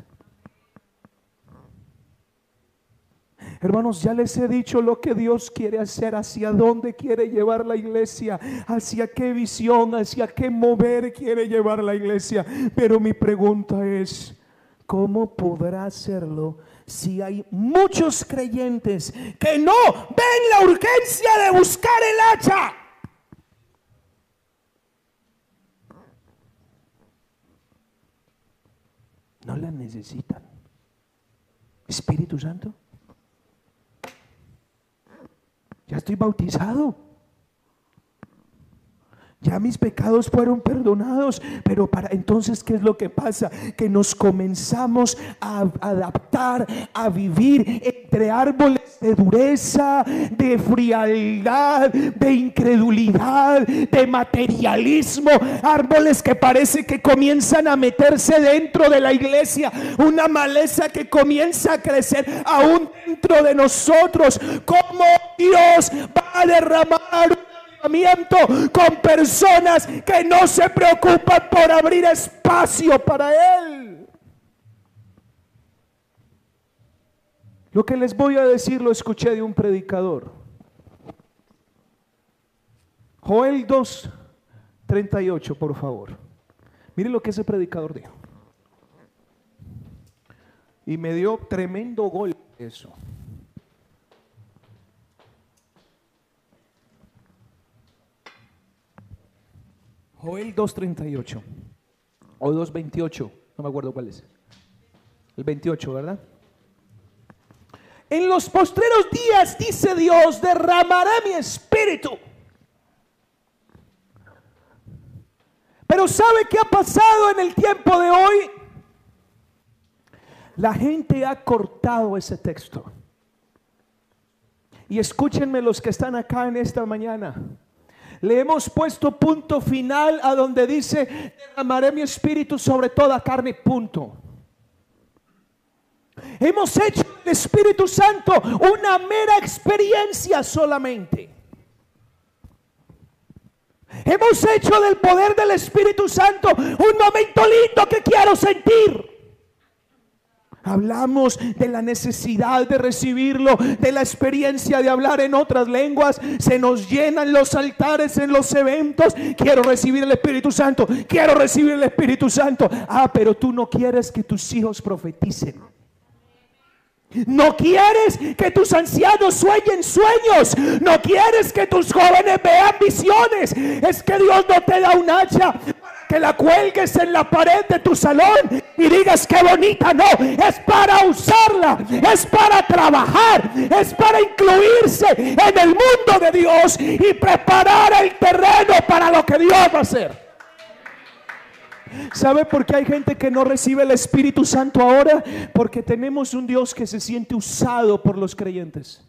Hermanos, ya les he dicho lo que Dios quiere hacer, hacia dónde quiere llevar la iglesia, hacia qué visión, hacia qué mover quiere llevar la iglesia. Pero mi pregunta es, ¿cómo podrá hacerlo si hay muchos creyentes que no ven la urgencia de buscar el hacha. No la necesitan. Espíritu Santo, ya estoy bautizado. Ya mis pecados fueron perdonados, pero para entonces ¿qué es lo que pasa? Que nos comenzamos a adaptar, a vivir entre árboles de dureza, de frialdad, de incredulidad, de materialismo, árboles que parece que comienzan a meterse dentro de la iglesia, una maleza que comienza a crecer aún dentro de nosotros. ¿Cómo Dios va a derramar con personas que no se preocupan por abrir espacio para Él. Lo que les voy a decir lo escuché de un predicador. Joel 2, 38, por favor. Mire lo que ese predicador dijo. Y me dio tremendo golpe eso. Joel 2.38 o 2.28, no me acuerdo cuál es. El 28, ¿verdad? En los postreros días, dice Dios, derramará mi espíritu. Pero ¿sabe qué ha pasado en el tiempo de hoy? La gente ha cortado ese texto. Y escúchenme los que están acá en esta mañana. Le hemos puesto punto final a donde dice, derramaré mi espíritu sobre toda carne, punto. Hemos hecho el Espíritu Santo una mera experiencia solamente. Hemos hecho del poder del Espíritu Santo un momento lindo que quiero sentir. Hablamos de la necesidad de recibirlo, de la experiencia de hablar en otras lenguas. Se nos llenan los altares en los eventos. Quiero recibir el Espíritu Santo. Quiero recibir el Espíritu Santo. Ah, pero tú no quieres que tus hijos profeticen. No quieres que tus ancianos sueñen sueños. No quieres que tus jóvenes vean visiones. Es que Dios no te da un hacha que la cuelgues en la pared de tu salón y digas que bonita. No, es para usarla, es para trabajar, es para incluirse en el mundo de Dios y preparar el terreno para lo que Dios va a hacer. ¿Sabe por qué hay gente que no recibe el Espíritu Santo ahora? Porque tenemos un Dios que se siente usado por los creyentes.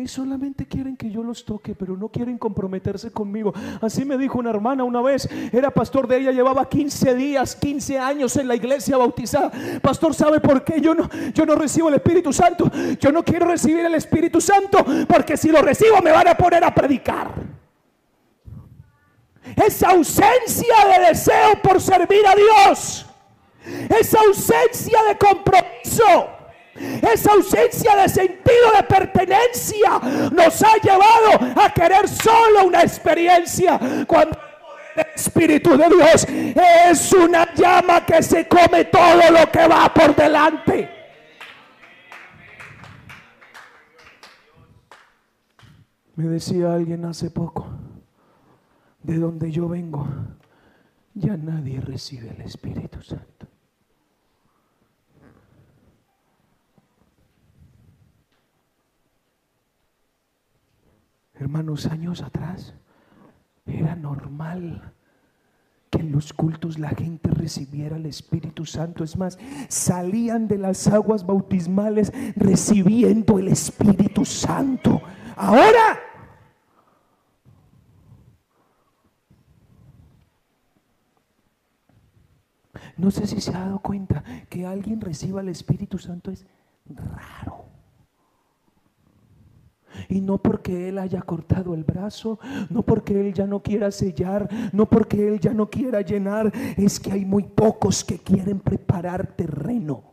Y solamente quieren que yo los toque, pero no quieren comprometerse conmigo. Así me dijo una hermana una vez, era pastor de ella, llevaba 15 días, 15 años en la iglesia bautizada. Pastor, ¿sabe por qué yo no, yo no recibo el Espíritu Santo? Yo no quiero recibir el Espíritu Santo porque si lo recibo me van a poner a predicar. Esa ausencia de deseo por servir a Dios. Esa ausencia de compromiso esa ausencia de sentido de pertenencia nos ha llevado a querer solo una experiencia cuando el Espíritu de Dios es una llama que se come todo lo que va por delante. Me decía alguien hace poco, de donde yo vengo, ya nadie recibe el Espíritu Santo. Hermanos, años atrás era normal que en los cultos la gente recibiera el Espíritu Santo. Es más, salían de las aguas bautismales recibiendo el Espíritu Santo. Ahora... No sé si se ha dado cuenta que alguien reciba el Espíritu Santo es raro. Y no porque Él haya cortado el brazo, no porque Él ya no quiera sellar, no porque Él ya no quiera llenar, es que hay muy pocos que quieren preparar terreno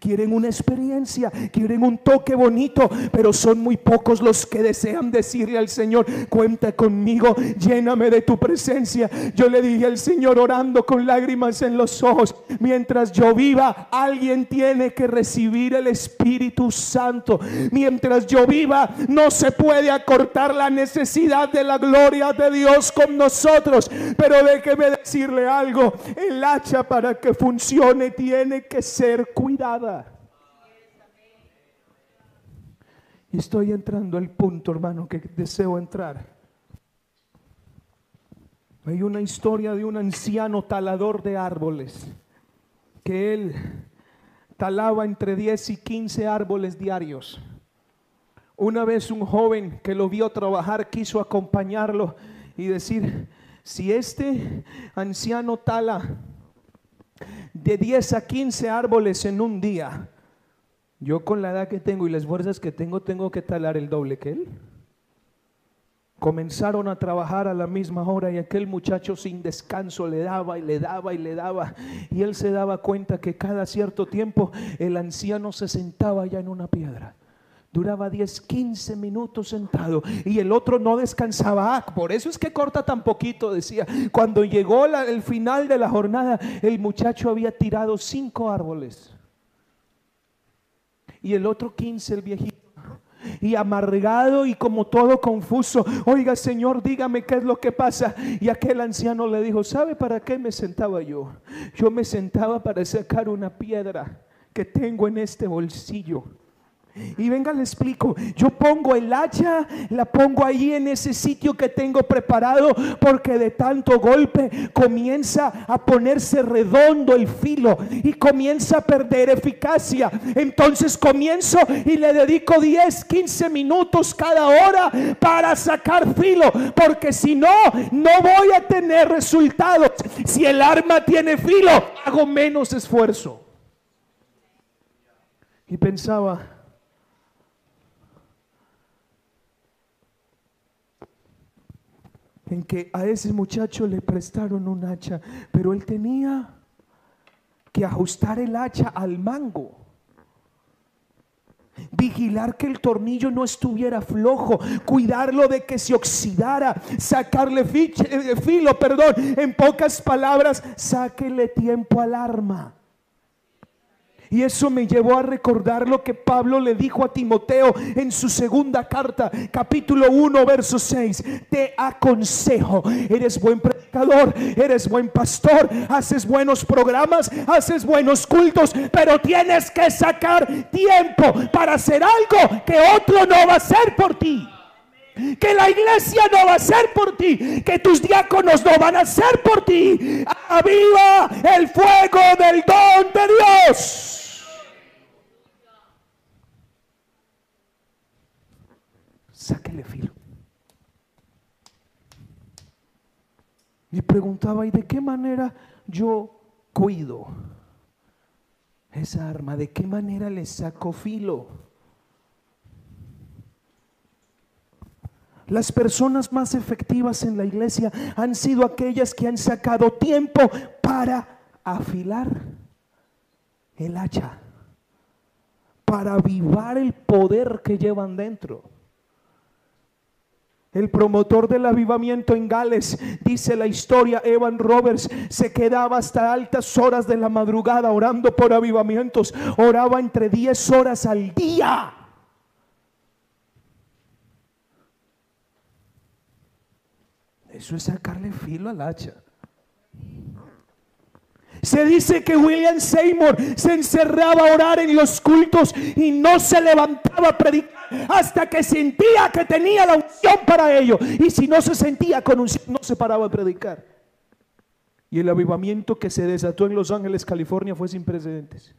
quieren una experiencia, quieren un toque bonito, pero son muy pocos los que desean decirle al Señor, cuenta conmigo, lléname de tu presencia. Yo le dije al Señor orando con lágrimas en los ojos, mientras yo viva, alguien tiene que recibir el Espíritu Santo. Mientras yo viva, no se puede acortar la necesidad de la gloria de Dios con nosotros. Pero déjeme decirle algo, el hacha para que funcione tiene que ser cuidada. Y estoy entrando al punto, hermano, que deseo entrar. Hay una historia de un anciano talador de árboles, que él talaba entre 10 y 15 árboles diarios. Una vez un joven que lo vio trabajar quiso acompañarlo y decir, si este anciano tala de 10 a 15 árboles en un día, yo con la edad que tengo y las fuerzas que tengo, tengo que talar el doble que él. Comenzaron a trabajar a la misma hora y aquel muchacho sin descanso le daba y le daba y le daba. Y él se daba cuenta que cada cierto tiempo el anciano se sentaba ya en una piedra. Duraba 10, 15 minutos sentado y el otro no descansaba. Ah, por eso es que corta tan poquito, decía. Cuando llegó el final de la jornada, el muchacho había tirado cinco árboles y el otro 15, el viejito. Y amargado y como todo confuso, oiga Señor, dígame qué es lo que pasa. Y aquel anciano le dijo, ¿sabe para qué me sentaba yo? Yo me sentaba para sacar una piedra que tengo en este bolsillo. Y venga, le explico. Yo pongo el hacha, la pongo ahí en ese sitio que tengo preparado, porque de tanto golpe comienza a ponerse redondo el filo y comienza a perder eficacia. Entonces comienzo y le dedico 10, 15 minutos cada hora para sacar filo, porque si no, no voy a tener resultados. Si el arma tiene filo, hago menos esfuerzo. Y pensaba, en que a ese muchacho le prestaron un hacha, pero él tenía que ajustar el hacha al mango. Vigilar que el tornillo no estuviera flojo, cuidarlo de que se oxidara, sacarle eh, filo, perdón, en pocas palabras, sáquele tiempo al arma. Y eso me llevó a recordar lo que Pablo le dijo a Timoteo en su segunda carta, capítulo 1, verso 6. Te aconsejo, eres buen predicador, eres buen pastor, haces buenos programas, haces buenos cultos, pero tienes que sacar tiempo para hacer algo que otro no va a hacer por ti que la iglesia no va a ser por ti, que tus diáconos no van a ser por ti. Aviva el fuego del don de Dios. Sáquele filo. Y preguntaba, ¿y de qué manera yo cuido esa arma? ¿De qué manera le saco filo? Las personas más efectivas en la iglesia han sido aquellas que han sacado tiempo para afilar el hacha, para avivar el poder que llevan dentro. El promotor del avivamiento en Gales, dice la historia, Evan Roberts, se quedaba hasta altas horas de la madrugada orando por avivamientos. Oraba entre 10 horas al día. Eso es sacarle filo al hacha. Se dice que William Seymour se encerraba a orar en los cultos y no se levantaba a predicar hasta que sentía que tenía la unción para ello. Y si no se sentía con unción, no se paraba a predicar. Y el avivamiento que se desató en Los Ángeles, California, fue sin precedentes.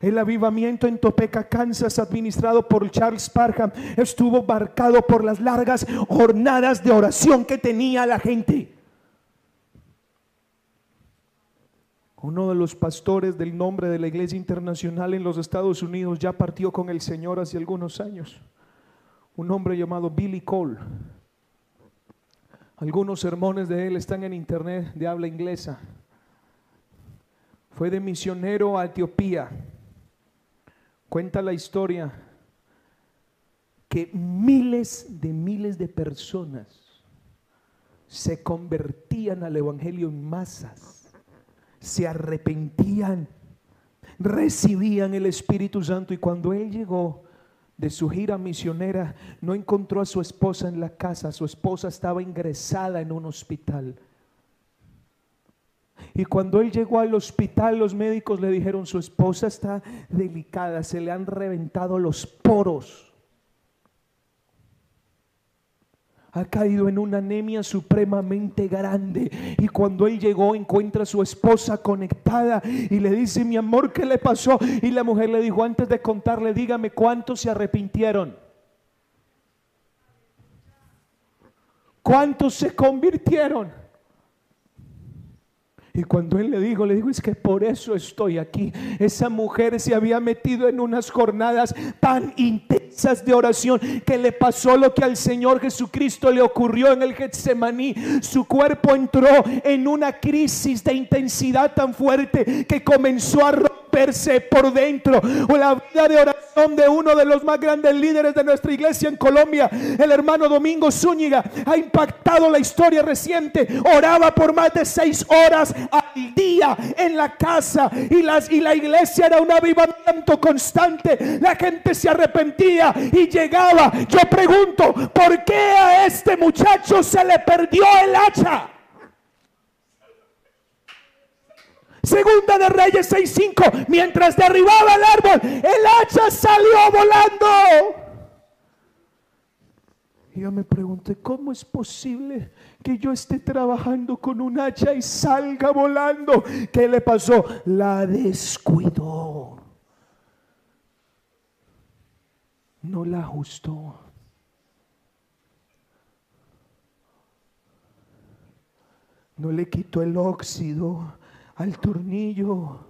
El avivamiento en Topeka, Kansas, administrado por Charles Parham, estuvo marcado por las largas jornadas de oración que tenía la gente. Uno de los pastores del nombre de la Iglesia Internacional en los Estados Unidos ya partió con el Señor hace algunos años. Un hombre llamado Billy Cole. Algunos sermones de él están en internet de habla inglesa. fue de misionero a Etiopía. Cuenta la historia que miles de miles de personas se convertían al Evangelio en masas, se arrepentían, recibían el Espíritu Santo y cuando él llegó de su gira misionera no encontró a su esposa en la casa, su esposa estaba ingresada en un hospital. Y cuando él llegó al hospital, los médicos le dijeron, su esposa está delicada, se le han reventado los poros. Ha caído en una anemia supremamente grande. Y cuando él llegó, encuentra a su esposa conectada y le dice, mi amor, ¿qué le pasó? Y la mujer le dijo, antes de contarle, dígame cuántos se arrepintieron. ¿Cuántos se convirtieron? Y cuando él le dijo, le dijo, es que por eso estoy aquí. Esa mujer se había metido en unas jornadas tan intensas de oración que le pasó lo que al Señor Jesucristo le ocurrió en el Getsemaní. Su cuerpo entró en una crisis de intensidad tan fuerte que comenzó a romperse por dentro. O la vida de oración de uno de los más grandes líderes de nuestra iglesia en Colombia, el hermano Domingo Zúñiga, ha impactado la historia reciente. Oraba por más de seis horas al día en la casa y, las, y la iglesia era un avivamiento constante. La gente se arrepentía y llegaba. Yo pregunto, ¿por qué a este muchacho se le perdió el hacha? Segunda de Reyes 6:5. Mientras derribaba el árbol, el hacha salió volando. Y yo me pregunté, ¿cómo es posible que yo esté trabajando con un hacha y salga volando? ¿Qué le pasó? La descuidó. No la ajustó. No le quitó el óxido al tornillo.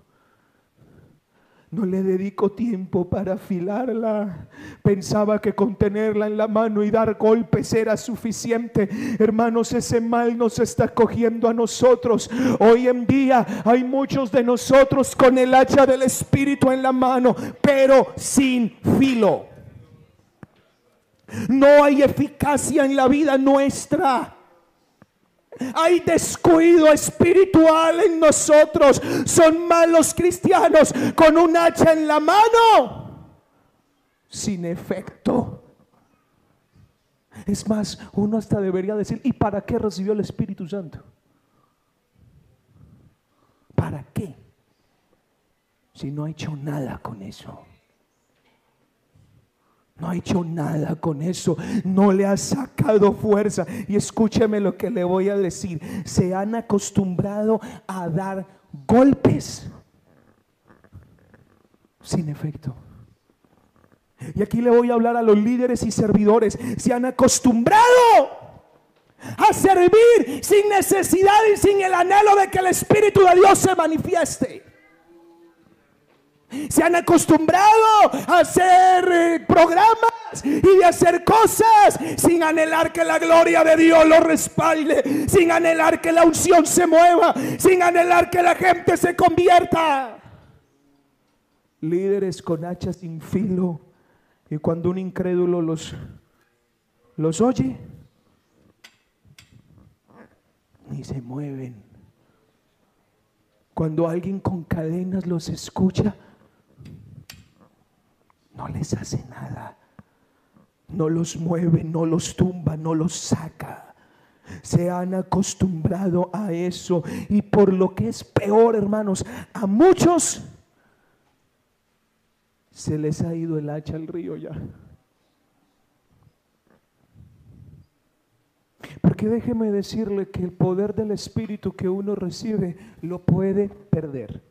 No le dedico tiempo para afilarla. Pensaba que con tenerla en la mano y dar golpes era suficiente. Hermanos, ese mal nos está cogiendo a nosotros. Hoy en día hay muchos de nosotros con el hacha del Espíritu en la mano, pero sin filo. No hay eficacia en la vida nuestra. Hay descuido espiritual en nosotros. Son malos cristianos con un hacha en la mano. Sin efecto. Es más, uno hasta debería decir, ¿y para qué recibió el Espíritu Santo? ¿Para qué? Si no ha hecho nada con eso. No ha hecho nada con eso. No le ha sacado fuerza. Y escúcheme lo que le voy a decir. Se han acostumbrado a dar golpes sin efecto. Y aquí le voy a hablar a los líderes y servidores. Se han acostumbrado a servir sin necesidad y sin el anhelo de que el Espíritu de Dios se manifieste. Se han acostumbrado a hacer eh, programas y de hacer cosas sin anhelar que la gloria de Dios lo respalde, sin anhelar que la unción se mueva, sin anhelar que la gente se convierta. Líderes con hachas sin filo y cuando un incrédulo los, los oye, ni se mueven. Cuando alguien con cadenas los escucha, no les hace nada. No los mueve, no los tumba, no los saca. Se han acostumbrado a eso. Y por lo que es peor, hermanos, a muchos se les ha ido el hacha al río ya. Porque déjeme decirle que el poder del Espíritu que uno recibe lo puede perder.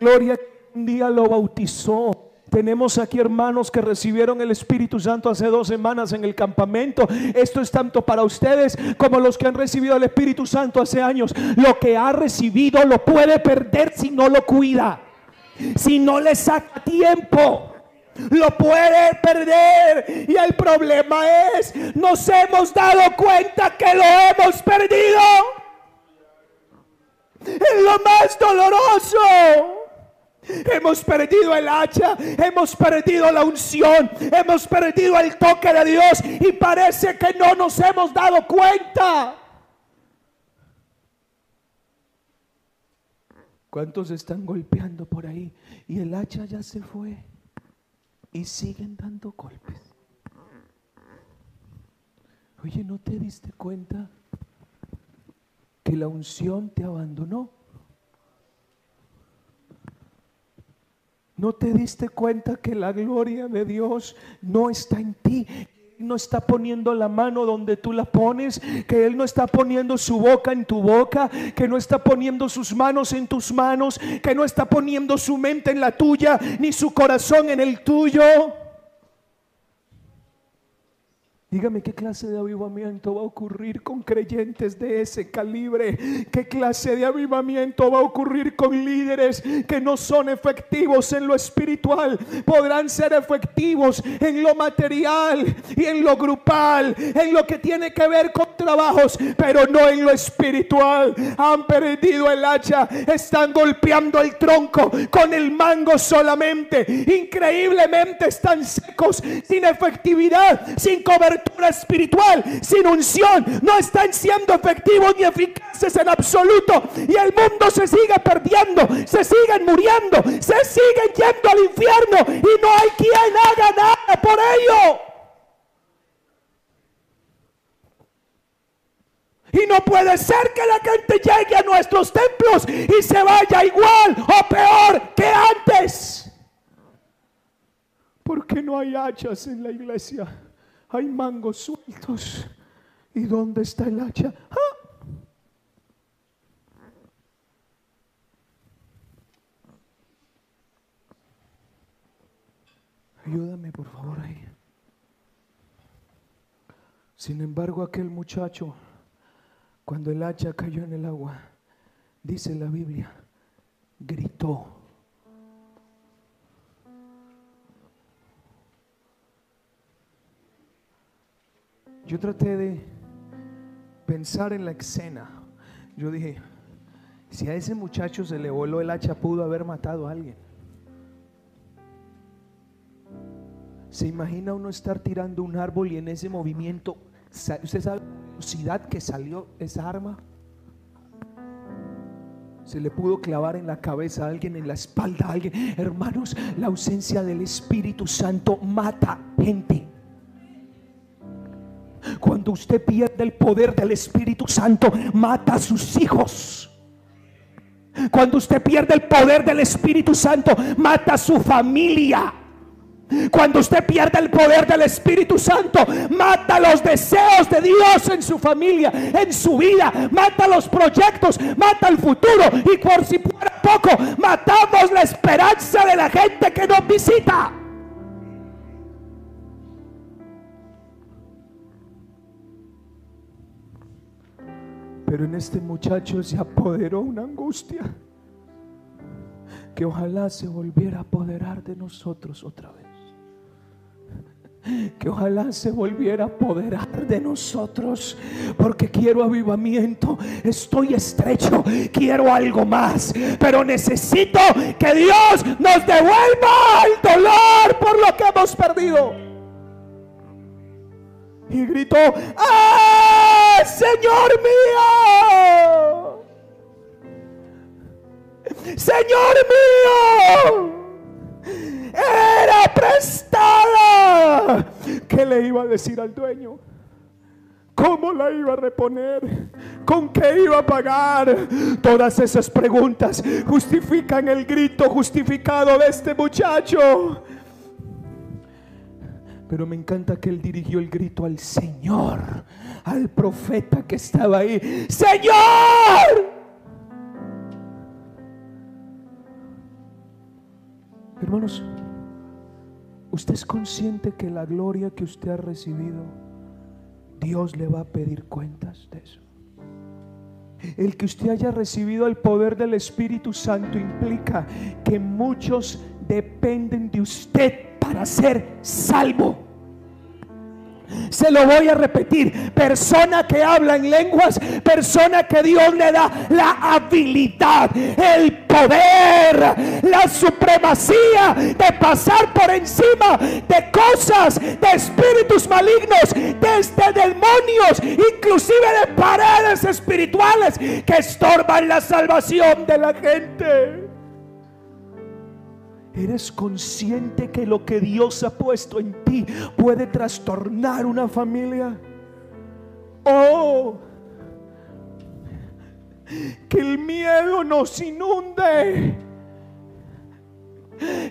Gloria un día lo bautizó. Tenemos aquí hermanos que recibieron el Espíritu Santo hace dos semanas en el campamento. Esto es tanto para ustedes como los que han recibido el Espíritu Santo hace años. Lo que ha recibido lo puede perder si no lo cuida, si no le saca tiempo. lo puede perder. Y el problema es, nos hemos dado cuenta que lo hemos perdido. Es lo más doloroso. Hemos perdido el hacha, hemos perdido la unción, hemos perdido el toque de Dios y parece que no nos hemos dado cuenta. ¿Cuántos están golpeando por ahí? Y el hacha ya se fue y siguen dando golpes. Oye, ¿no te diste cuenta que la unción te abandonó? ¿No te diste cuenta que la gloria de Dios no está en ti? no está poniendo la mano donde tú la pones, que Él no está poniendo su boca en tu boca, que no está poniendo sus manos en tus manos, que no está poniendo su mente en la tuya, ni su corazón en el tuyo. Dígame qué clase de avivamiento va a ocurrir con creyentes de ese calibre. ¿Qué clase de avivamiento va a ocurrir con líderes que no son efectivos en lo espiritual? Podrán ser efectivos en lo material y en lo grupal, en lo que tiene que ver con trabajos, pero no en lo espiritual. Han perdido el hacha, están golpeando el tronco con el mango solamente. Increíblemente están secos, sin efectividad, sin cobertura espiritual, sin unción, no están siendo efectivos ni eficaces en absoluto. Y el mundo se sigue perdiendo, se siguen muriendo, se siguen yendo al infierno y no hay quien haga nada por ello. Y no puede ser que la gente llegue a nuestros templos y se vaya igual o peor que antes. Porque no hay hachas en la iglesia hay mangos sueltos. ¿Y dónde está el hacha? ¡Ah! Ayúdame por favor ahí. Sin embargo, aquel muchacho, cuando el hacha cayó en el agua, dice la Biblia, gritó. Yo traté de pensar en la escena. Yo dije, si a ese muchacho se le voló el hacha, pudo haber matado a alguien. ¿Se imagina uno estar tirando un árbol y en ese movimiento, usted sabe la velocidad que salió esa arma? Se le pudo clavar en la cabeza a alguien, en la espalda a alguien. Hermanos, la ausencia del Espíritu Santo mata gente. Cuando usted pierde el poder del Espíritu Santo, mata a sus hijos. Cuando usted pierde el poder del Espíritu Santo, mata a su familia. Cuando usted pierde el poder del Espíritu Santo, mata los deseos de Dios en su familia, en su vida, mata los proyectos, mata el futuro y por si fuera poco, matamos la esperanza de la gente que nos visita. Pero en este muchacho se apoderó una angustia que ojalá se volviera a apoderar de nosotros otra vez. Que ojalá se volviera a apoderar de nosotros. Porque quiero avivamiento. Estoy estrecho. Quiero algo más. Pero necesito que Dios nos devuelva el dolor por lo que hemos perdido. Y gritó, ¡Ah! Señor mío. Señor mío. Era prestada. ¿Qué le iba a decir al dueño? ¿Cómo la iba a reponer? ¿Con qué iba a pagar? Todas esas preguntas justifican el grito justificado de este muchacho. Pero me encanta que él dirigió el grito al Señor, al profeta que estaba ahí. Señor. Hermanos, ¿usted es consciente que la gloria que usted ha recibido, Dios le va a pedir cuentas de eso? El que usted haya recibido el poder del Espíritu Santo implica que muchos dependen de usted para ser salvo. Se lo voy a repetir. Persona que habla en lenguas, persona que Dios le da la habilidad, el poder, la supremacía de pasar por encima de cosas, de espíritus malignos, desde demonios, inclusive de paredes espirituales que estorban la salvación de la gente. ¿Eres consciente que lo que Dios ha puesto en ti puede trastornar una familia? Oh, que el miedo nos inunde.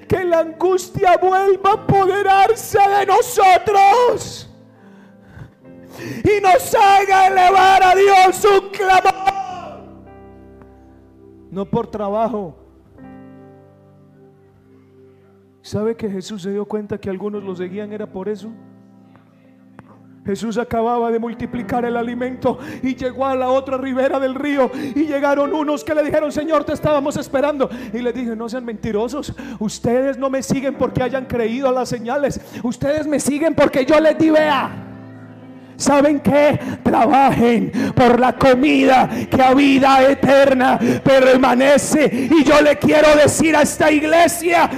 Que la angustia vuelva a apoderarse de nosotros. Y nos haga elevar a Dios un clamor. No por trabajo ¿Sabe que Jesús se dio cuenta que algunos lo seguían era por eso? Jesús acababa de multiplicar el alimento y llegó a la otra ribera del río y llegaron unos que le dijeron, Señor, te estábamos esperando. Y le dije, no sean mentirosos, ustedes no me siguen porque hayan creído a las señales, ustedes me siguen porque yo les di vea. ¿Saben qué? Trabajen por la comida que a vida eterna permanece. Y yo le quiero decir a esta iglesia,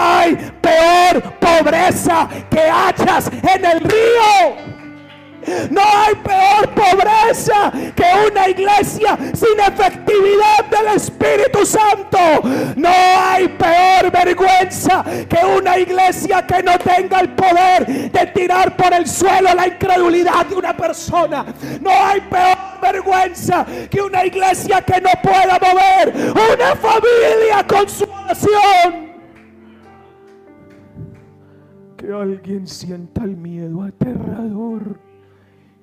hay peor pobreza que hachas en el río. No hay peor pobreza que una iglesia sin efectividad del Espíritu Santo. No hay peor vergüenza que una iglesia que no tenga el poder de tirar por el suelo la incredulidad de una persona. No hay peor vergüenza que una iglesia que no pueda mover una familia con su oración que alguien sienta el miedo aterrador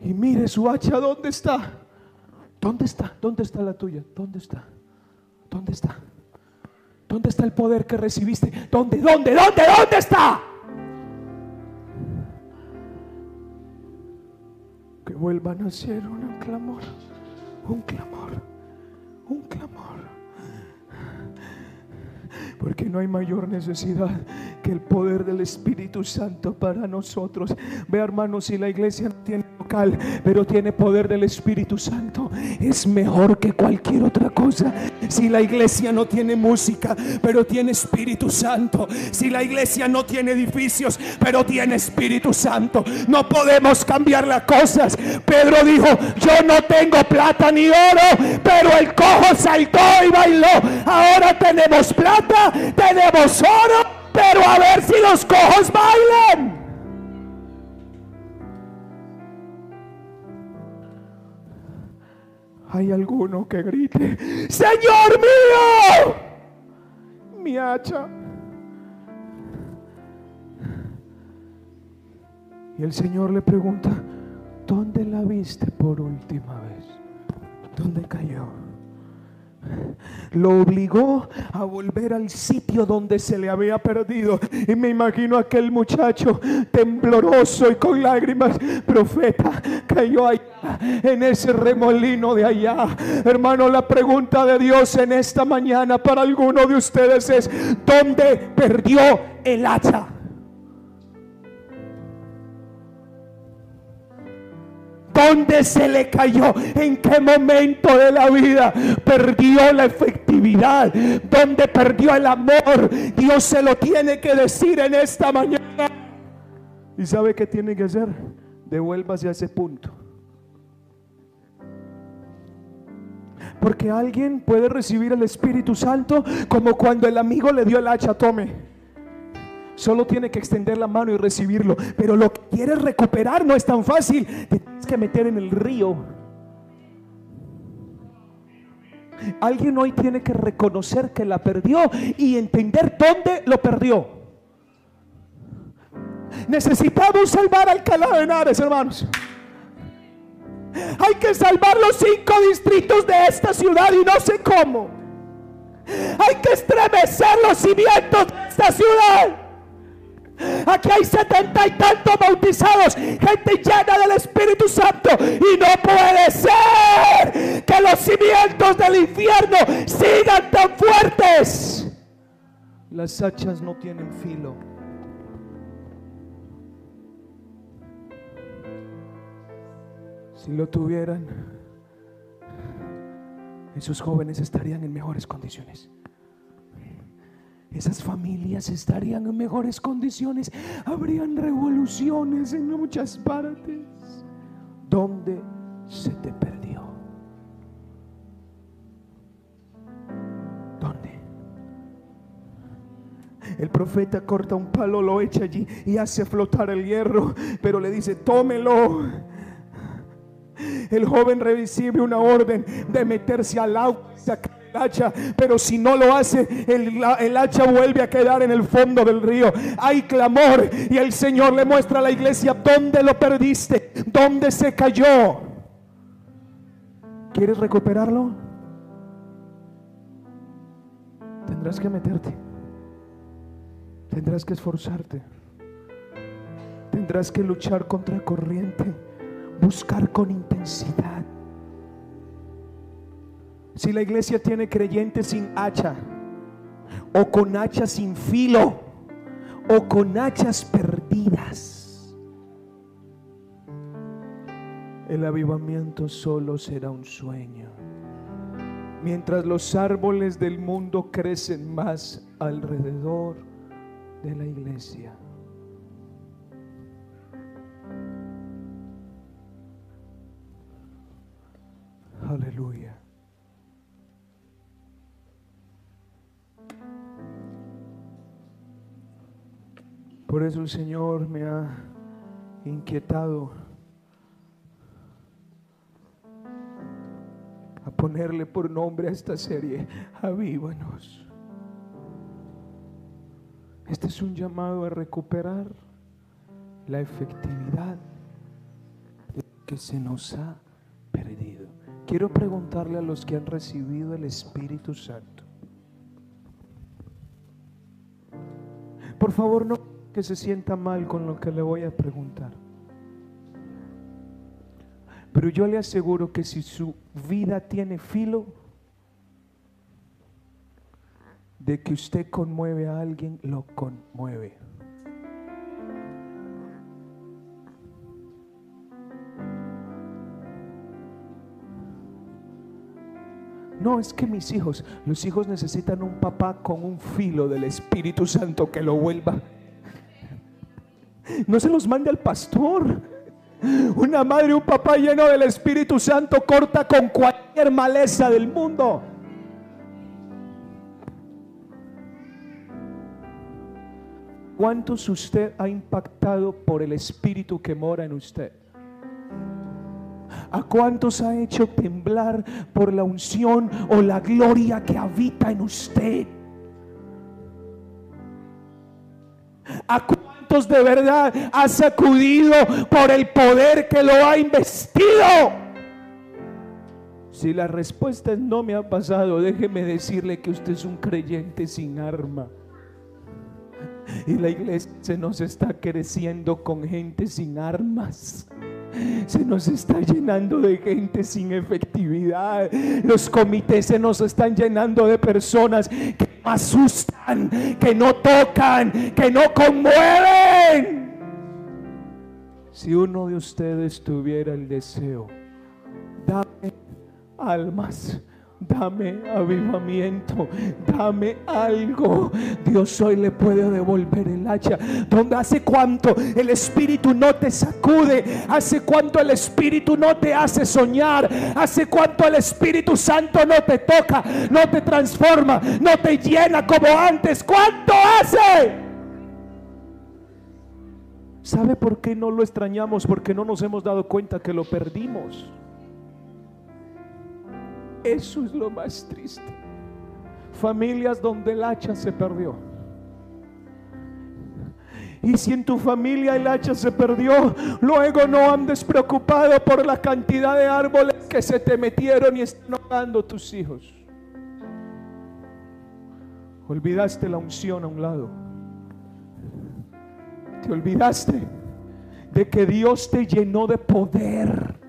y mire su hacha, ¿dónde está? ¿Dónde está? ¿Dónde está la tuya? ¿Dónde está? ¿Dónde está? ¿Dónde está el poder que recibiste? ¿Dónde? ¿Dónde? ¿Dónde? ¿Dónde está? Que vuelvan a ser un clamor, un clamor, un clamor. Porque no hay mayor necesidad que el poder del Espíritu Santo para nosotros. Ve hermanos, si la iglesia tiene pero tiene poder del Espíritu Santo, es mejor que cualquier otra cosa. Si la iglesia no tiene música, pero tiene Espíritu Santo. Si la iglesia no tiene edificios, pero tiene Espíritu Santo. No podemos cambiar las cosas. Pedro dijo, yo no tengo plata ni oro, pero el cojo saltó y bailó. Ahora tenemos plata tenemos oro, pero a ver si los cojos bailan. Hay alguno que grite, Señor mío, mi hacha. Y el Señor le pregunta, ¿dónde la viste por última vez? ¿Dónde cayó? Lo obligó a volver al sitio donde se le había perdido. Y me imagino aquel muchacho tembloroso y con lágrimas, profeta, cayó allá en ese remolino de allá. Hermano, la pregunta de Dios en esta mañana para alguno de ustedes es, ¿dónde perdió el hacha? ¿Dónde se le cayó? ¿En qué momento de la vida perdió la efectividad? ¿Dónde perdió el amor? Dios se lo tiene que decir en esta mañana. ¿Y sabe qué tiene que hacer? Devuélvase a ese punto. Porque alguien puede recibir el Espíritu Santo como cuando el amigo le dio el hacha, tome. Solo tiene que extender la mano y recibirlo. Pero lo que quieres recuperar no es tan fácil. Te tienes que meter en el río. Alguien hoy tiene que reconocer que la perdió y entender dónde lo perdió. Necesitamos salvar Alcalá de Henares, hermanos. Hay que salvar los cinco distritos de esta ciudad y no sé cómo. Hay que estremecer los cimientos de esta ciudad. Aquí hay setenta y tantos bautizados, gente llena del Espíritu Santo. Y no puede ser que los cimientos del infierno sigan tan fuertes. Las hachas no tienen filo. Si lo tuvieran, esos jóvenes estarían en mejores condiciones. Esas familias estarían en mejores condiciones. Habrían revoluciones en muchas partes. ¿Dónde se te perdió? ¿Dónde? El profeta corta un palo, lo echa allí y hace flotar el hierro, pero le dice, tómelo. El joven recibe una orden de meterse al agua hacha, pero si no lo hace, el, el, hacha vuelve a quedar en el fondo del río. Hay clamor y el Señor le muestra a la iglesia dónde lo perdiste, dónde se cayó. ¿Quieres recuperarlo? Tendrás que meterte. Tendrás que esforzarte. Tendrás que luchar contra corriente. Buscar con intensidad. Si la iglesia tiene creyentes sin hacha, o con hacha sin filo, o con hachas perdidas, el avivamiento solo será un sueño. Mientras los árboles del mundo crecen más alrededor de la iglesia. Por eso el Señor me ha inquietado a ponerle por nombre a esta serie, Avívanos. Este es un llamado a recuperar la efectividad que se nos ha perdido. Quiero preguntarle a los que han recibido el Espíritu Santo. Por favor, no que se sienta mal con lo que le voy a preguntar. Pero yo le aseguro que si su vida tiene filo, de que usted conmueve a alguien, lo conmueve. No, es que mis hijos, los hijos necesitan un papá con un filo del Espíritu Santo que lo vuelva. No se los mande al pastor. Una madre, un papá lleno del Espíritu Santo corta con cualquier maleza del mundo. ¿Cuántos usted ha impactado por el Espíritu que mora en usted? ¿A cuántos ha hecho temblar por la unción o la gloria que habita en usted? ¿A cuántos de verdad ha sacudido por el poder que lo ha investido? Si la respuesta es no me ha pasado, déjeme decirle que usted es un creyente sin arma. Y la iglesia se nos está creciendo con gente sin armas. Se nos está llenando de gente sin efectividad. Los comités se nos están llenando de personas que asustan, que no tocan, que no conmueven. Si uno de ustedes tuviera el deseo, dame almas Dame avivamiento, dame algo. Dios hoy le puede devolver el hacha. Donde hace cuánto el Espíritu no te sacude, hace cuánto el Espíritu no te hace soñar, hace cuánto el Espíritu Santo no te toca, no te transforma, no te llena como antes. ¿Cuánto hace? ¿Sabe por qué no lo extrañamos? Porque no nos hemos dado cuenta que lo perdimos. Eso es lo más triste. Familias donde el hacha se perdió. Y si en tu familia el hacha se perdió, luego no andes preocupado por la cantidad de árboles que se te metieron y están ahogando tus hijos. Olvidaste la unción a un lado. Te olvidaste de que Dios te llenó de poder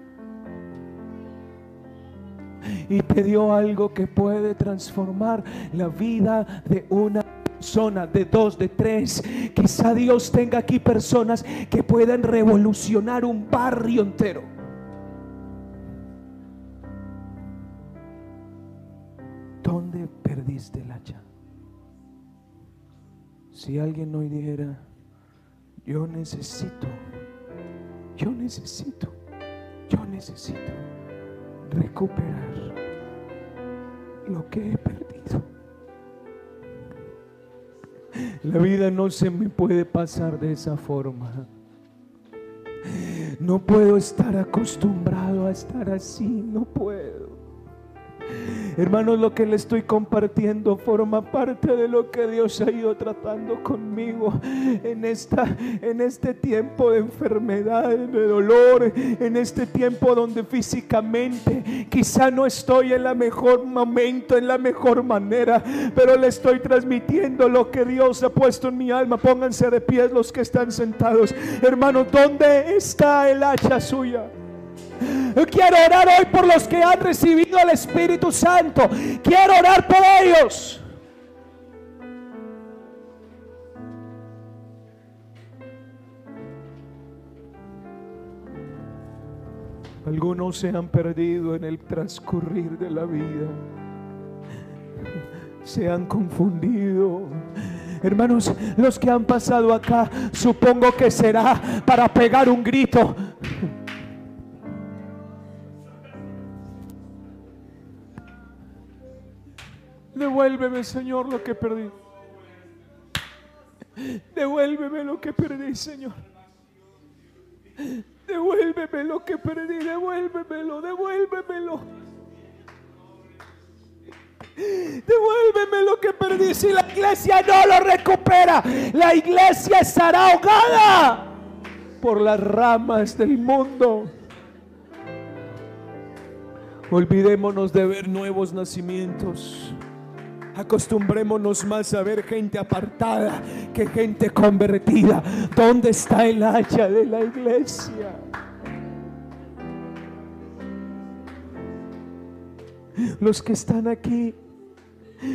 y te dio algo que puede transformar la vida de una persona, de dos, de tres. Quizá Dios tenga aquí personas que puedan revolucionar un barrio entero. ¿Dónde perdiste el hacha? Si alguien hoy dijera, yo necesito, yo necesito, yo necesito recuperar lo que he perdido. La vida no se me puede pasar de esa forma. No puedo estar acostumbrado a estar así, no puedo. Hermanos, lo que le estoy compartiendo forma parte de lo que Dios ha ido tratando conmigo en, esta, en este tiempo de enfermedad, de dolor, en este tiempo donde físicamente quizá no estoy en la mejor momento, en la mejor manera, pero le estoy transmitiendo lo que Dios ha puesto en mi alma. Pónganse de pies los que están sentados. Hermanos, ¿dónde está el hacha suya? Quiero orar hoy por los que han recibido el Espíritu Santo. Quiero orar por ellos. Algunos se han perdido en el transcurrir de la vida. Se han confundido. Hermanos, los que han pasado acá, supongo que será para pegar un grito. Devuélveme, Señor, lo que perdí. Devuélveme lo que perdí, Señor. Devuélveme lo que perdí, devuélvemelo, devuélvemelo. Devuélveme lo que perdí. Si la iglesia no lo recupera, la iglesia estará ahogada por las ramas del mundo. Olvidémonos de ver nuevos nacimientos. Acostumbrémonos más a ver gente apartada que gente convertida. ¿Dónde está el hacha de la iglesia? Los que están aquí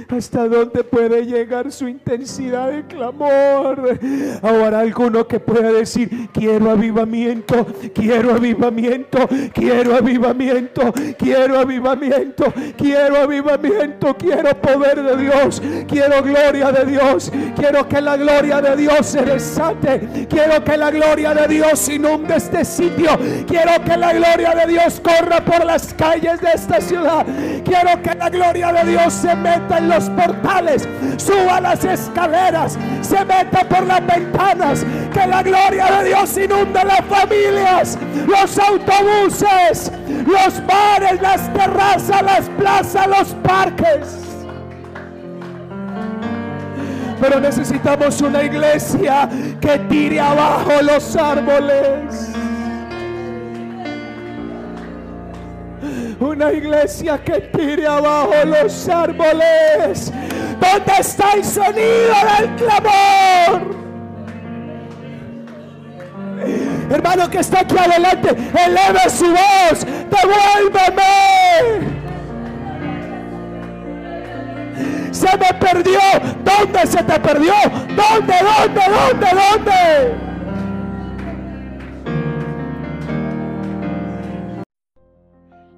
hasta dónde puede llegar su intensidad de clamor. Ahora alguno que pueda decir, quiero avivamiento, quiero avivamiento, quiero avivamiento, quiero avivamiento, quiero avivamiento, quiero poder de Dios, quiero gloria de Dios, quiero que la gloria de Dios se desate, quiero que la gloria de Dios inunde este sitio, quiero que la gloria de Dios corra por las calles de esta ciudad, quiero que la gloria de Dios se meta en los portales, suba las escaleras, se meta por las ventanas, que la gloria de Dios inunde las familias, los autobuses, los bares, las terrazas, las plazas, los parques. Pero necesitamos una iglesia que tire abajo los árboles. Una iglesia que tire abajo los árboles. ¿Dónde está el sonido del clamor? Hermano que está aquí adelante, eleve su voz, devuélveme. Se me perdió. ¿Dónde se te perdió? ¿Dónde, dónde, dónde, dónde?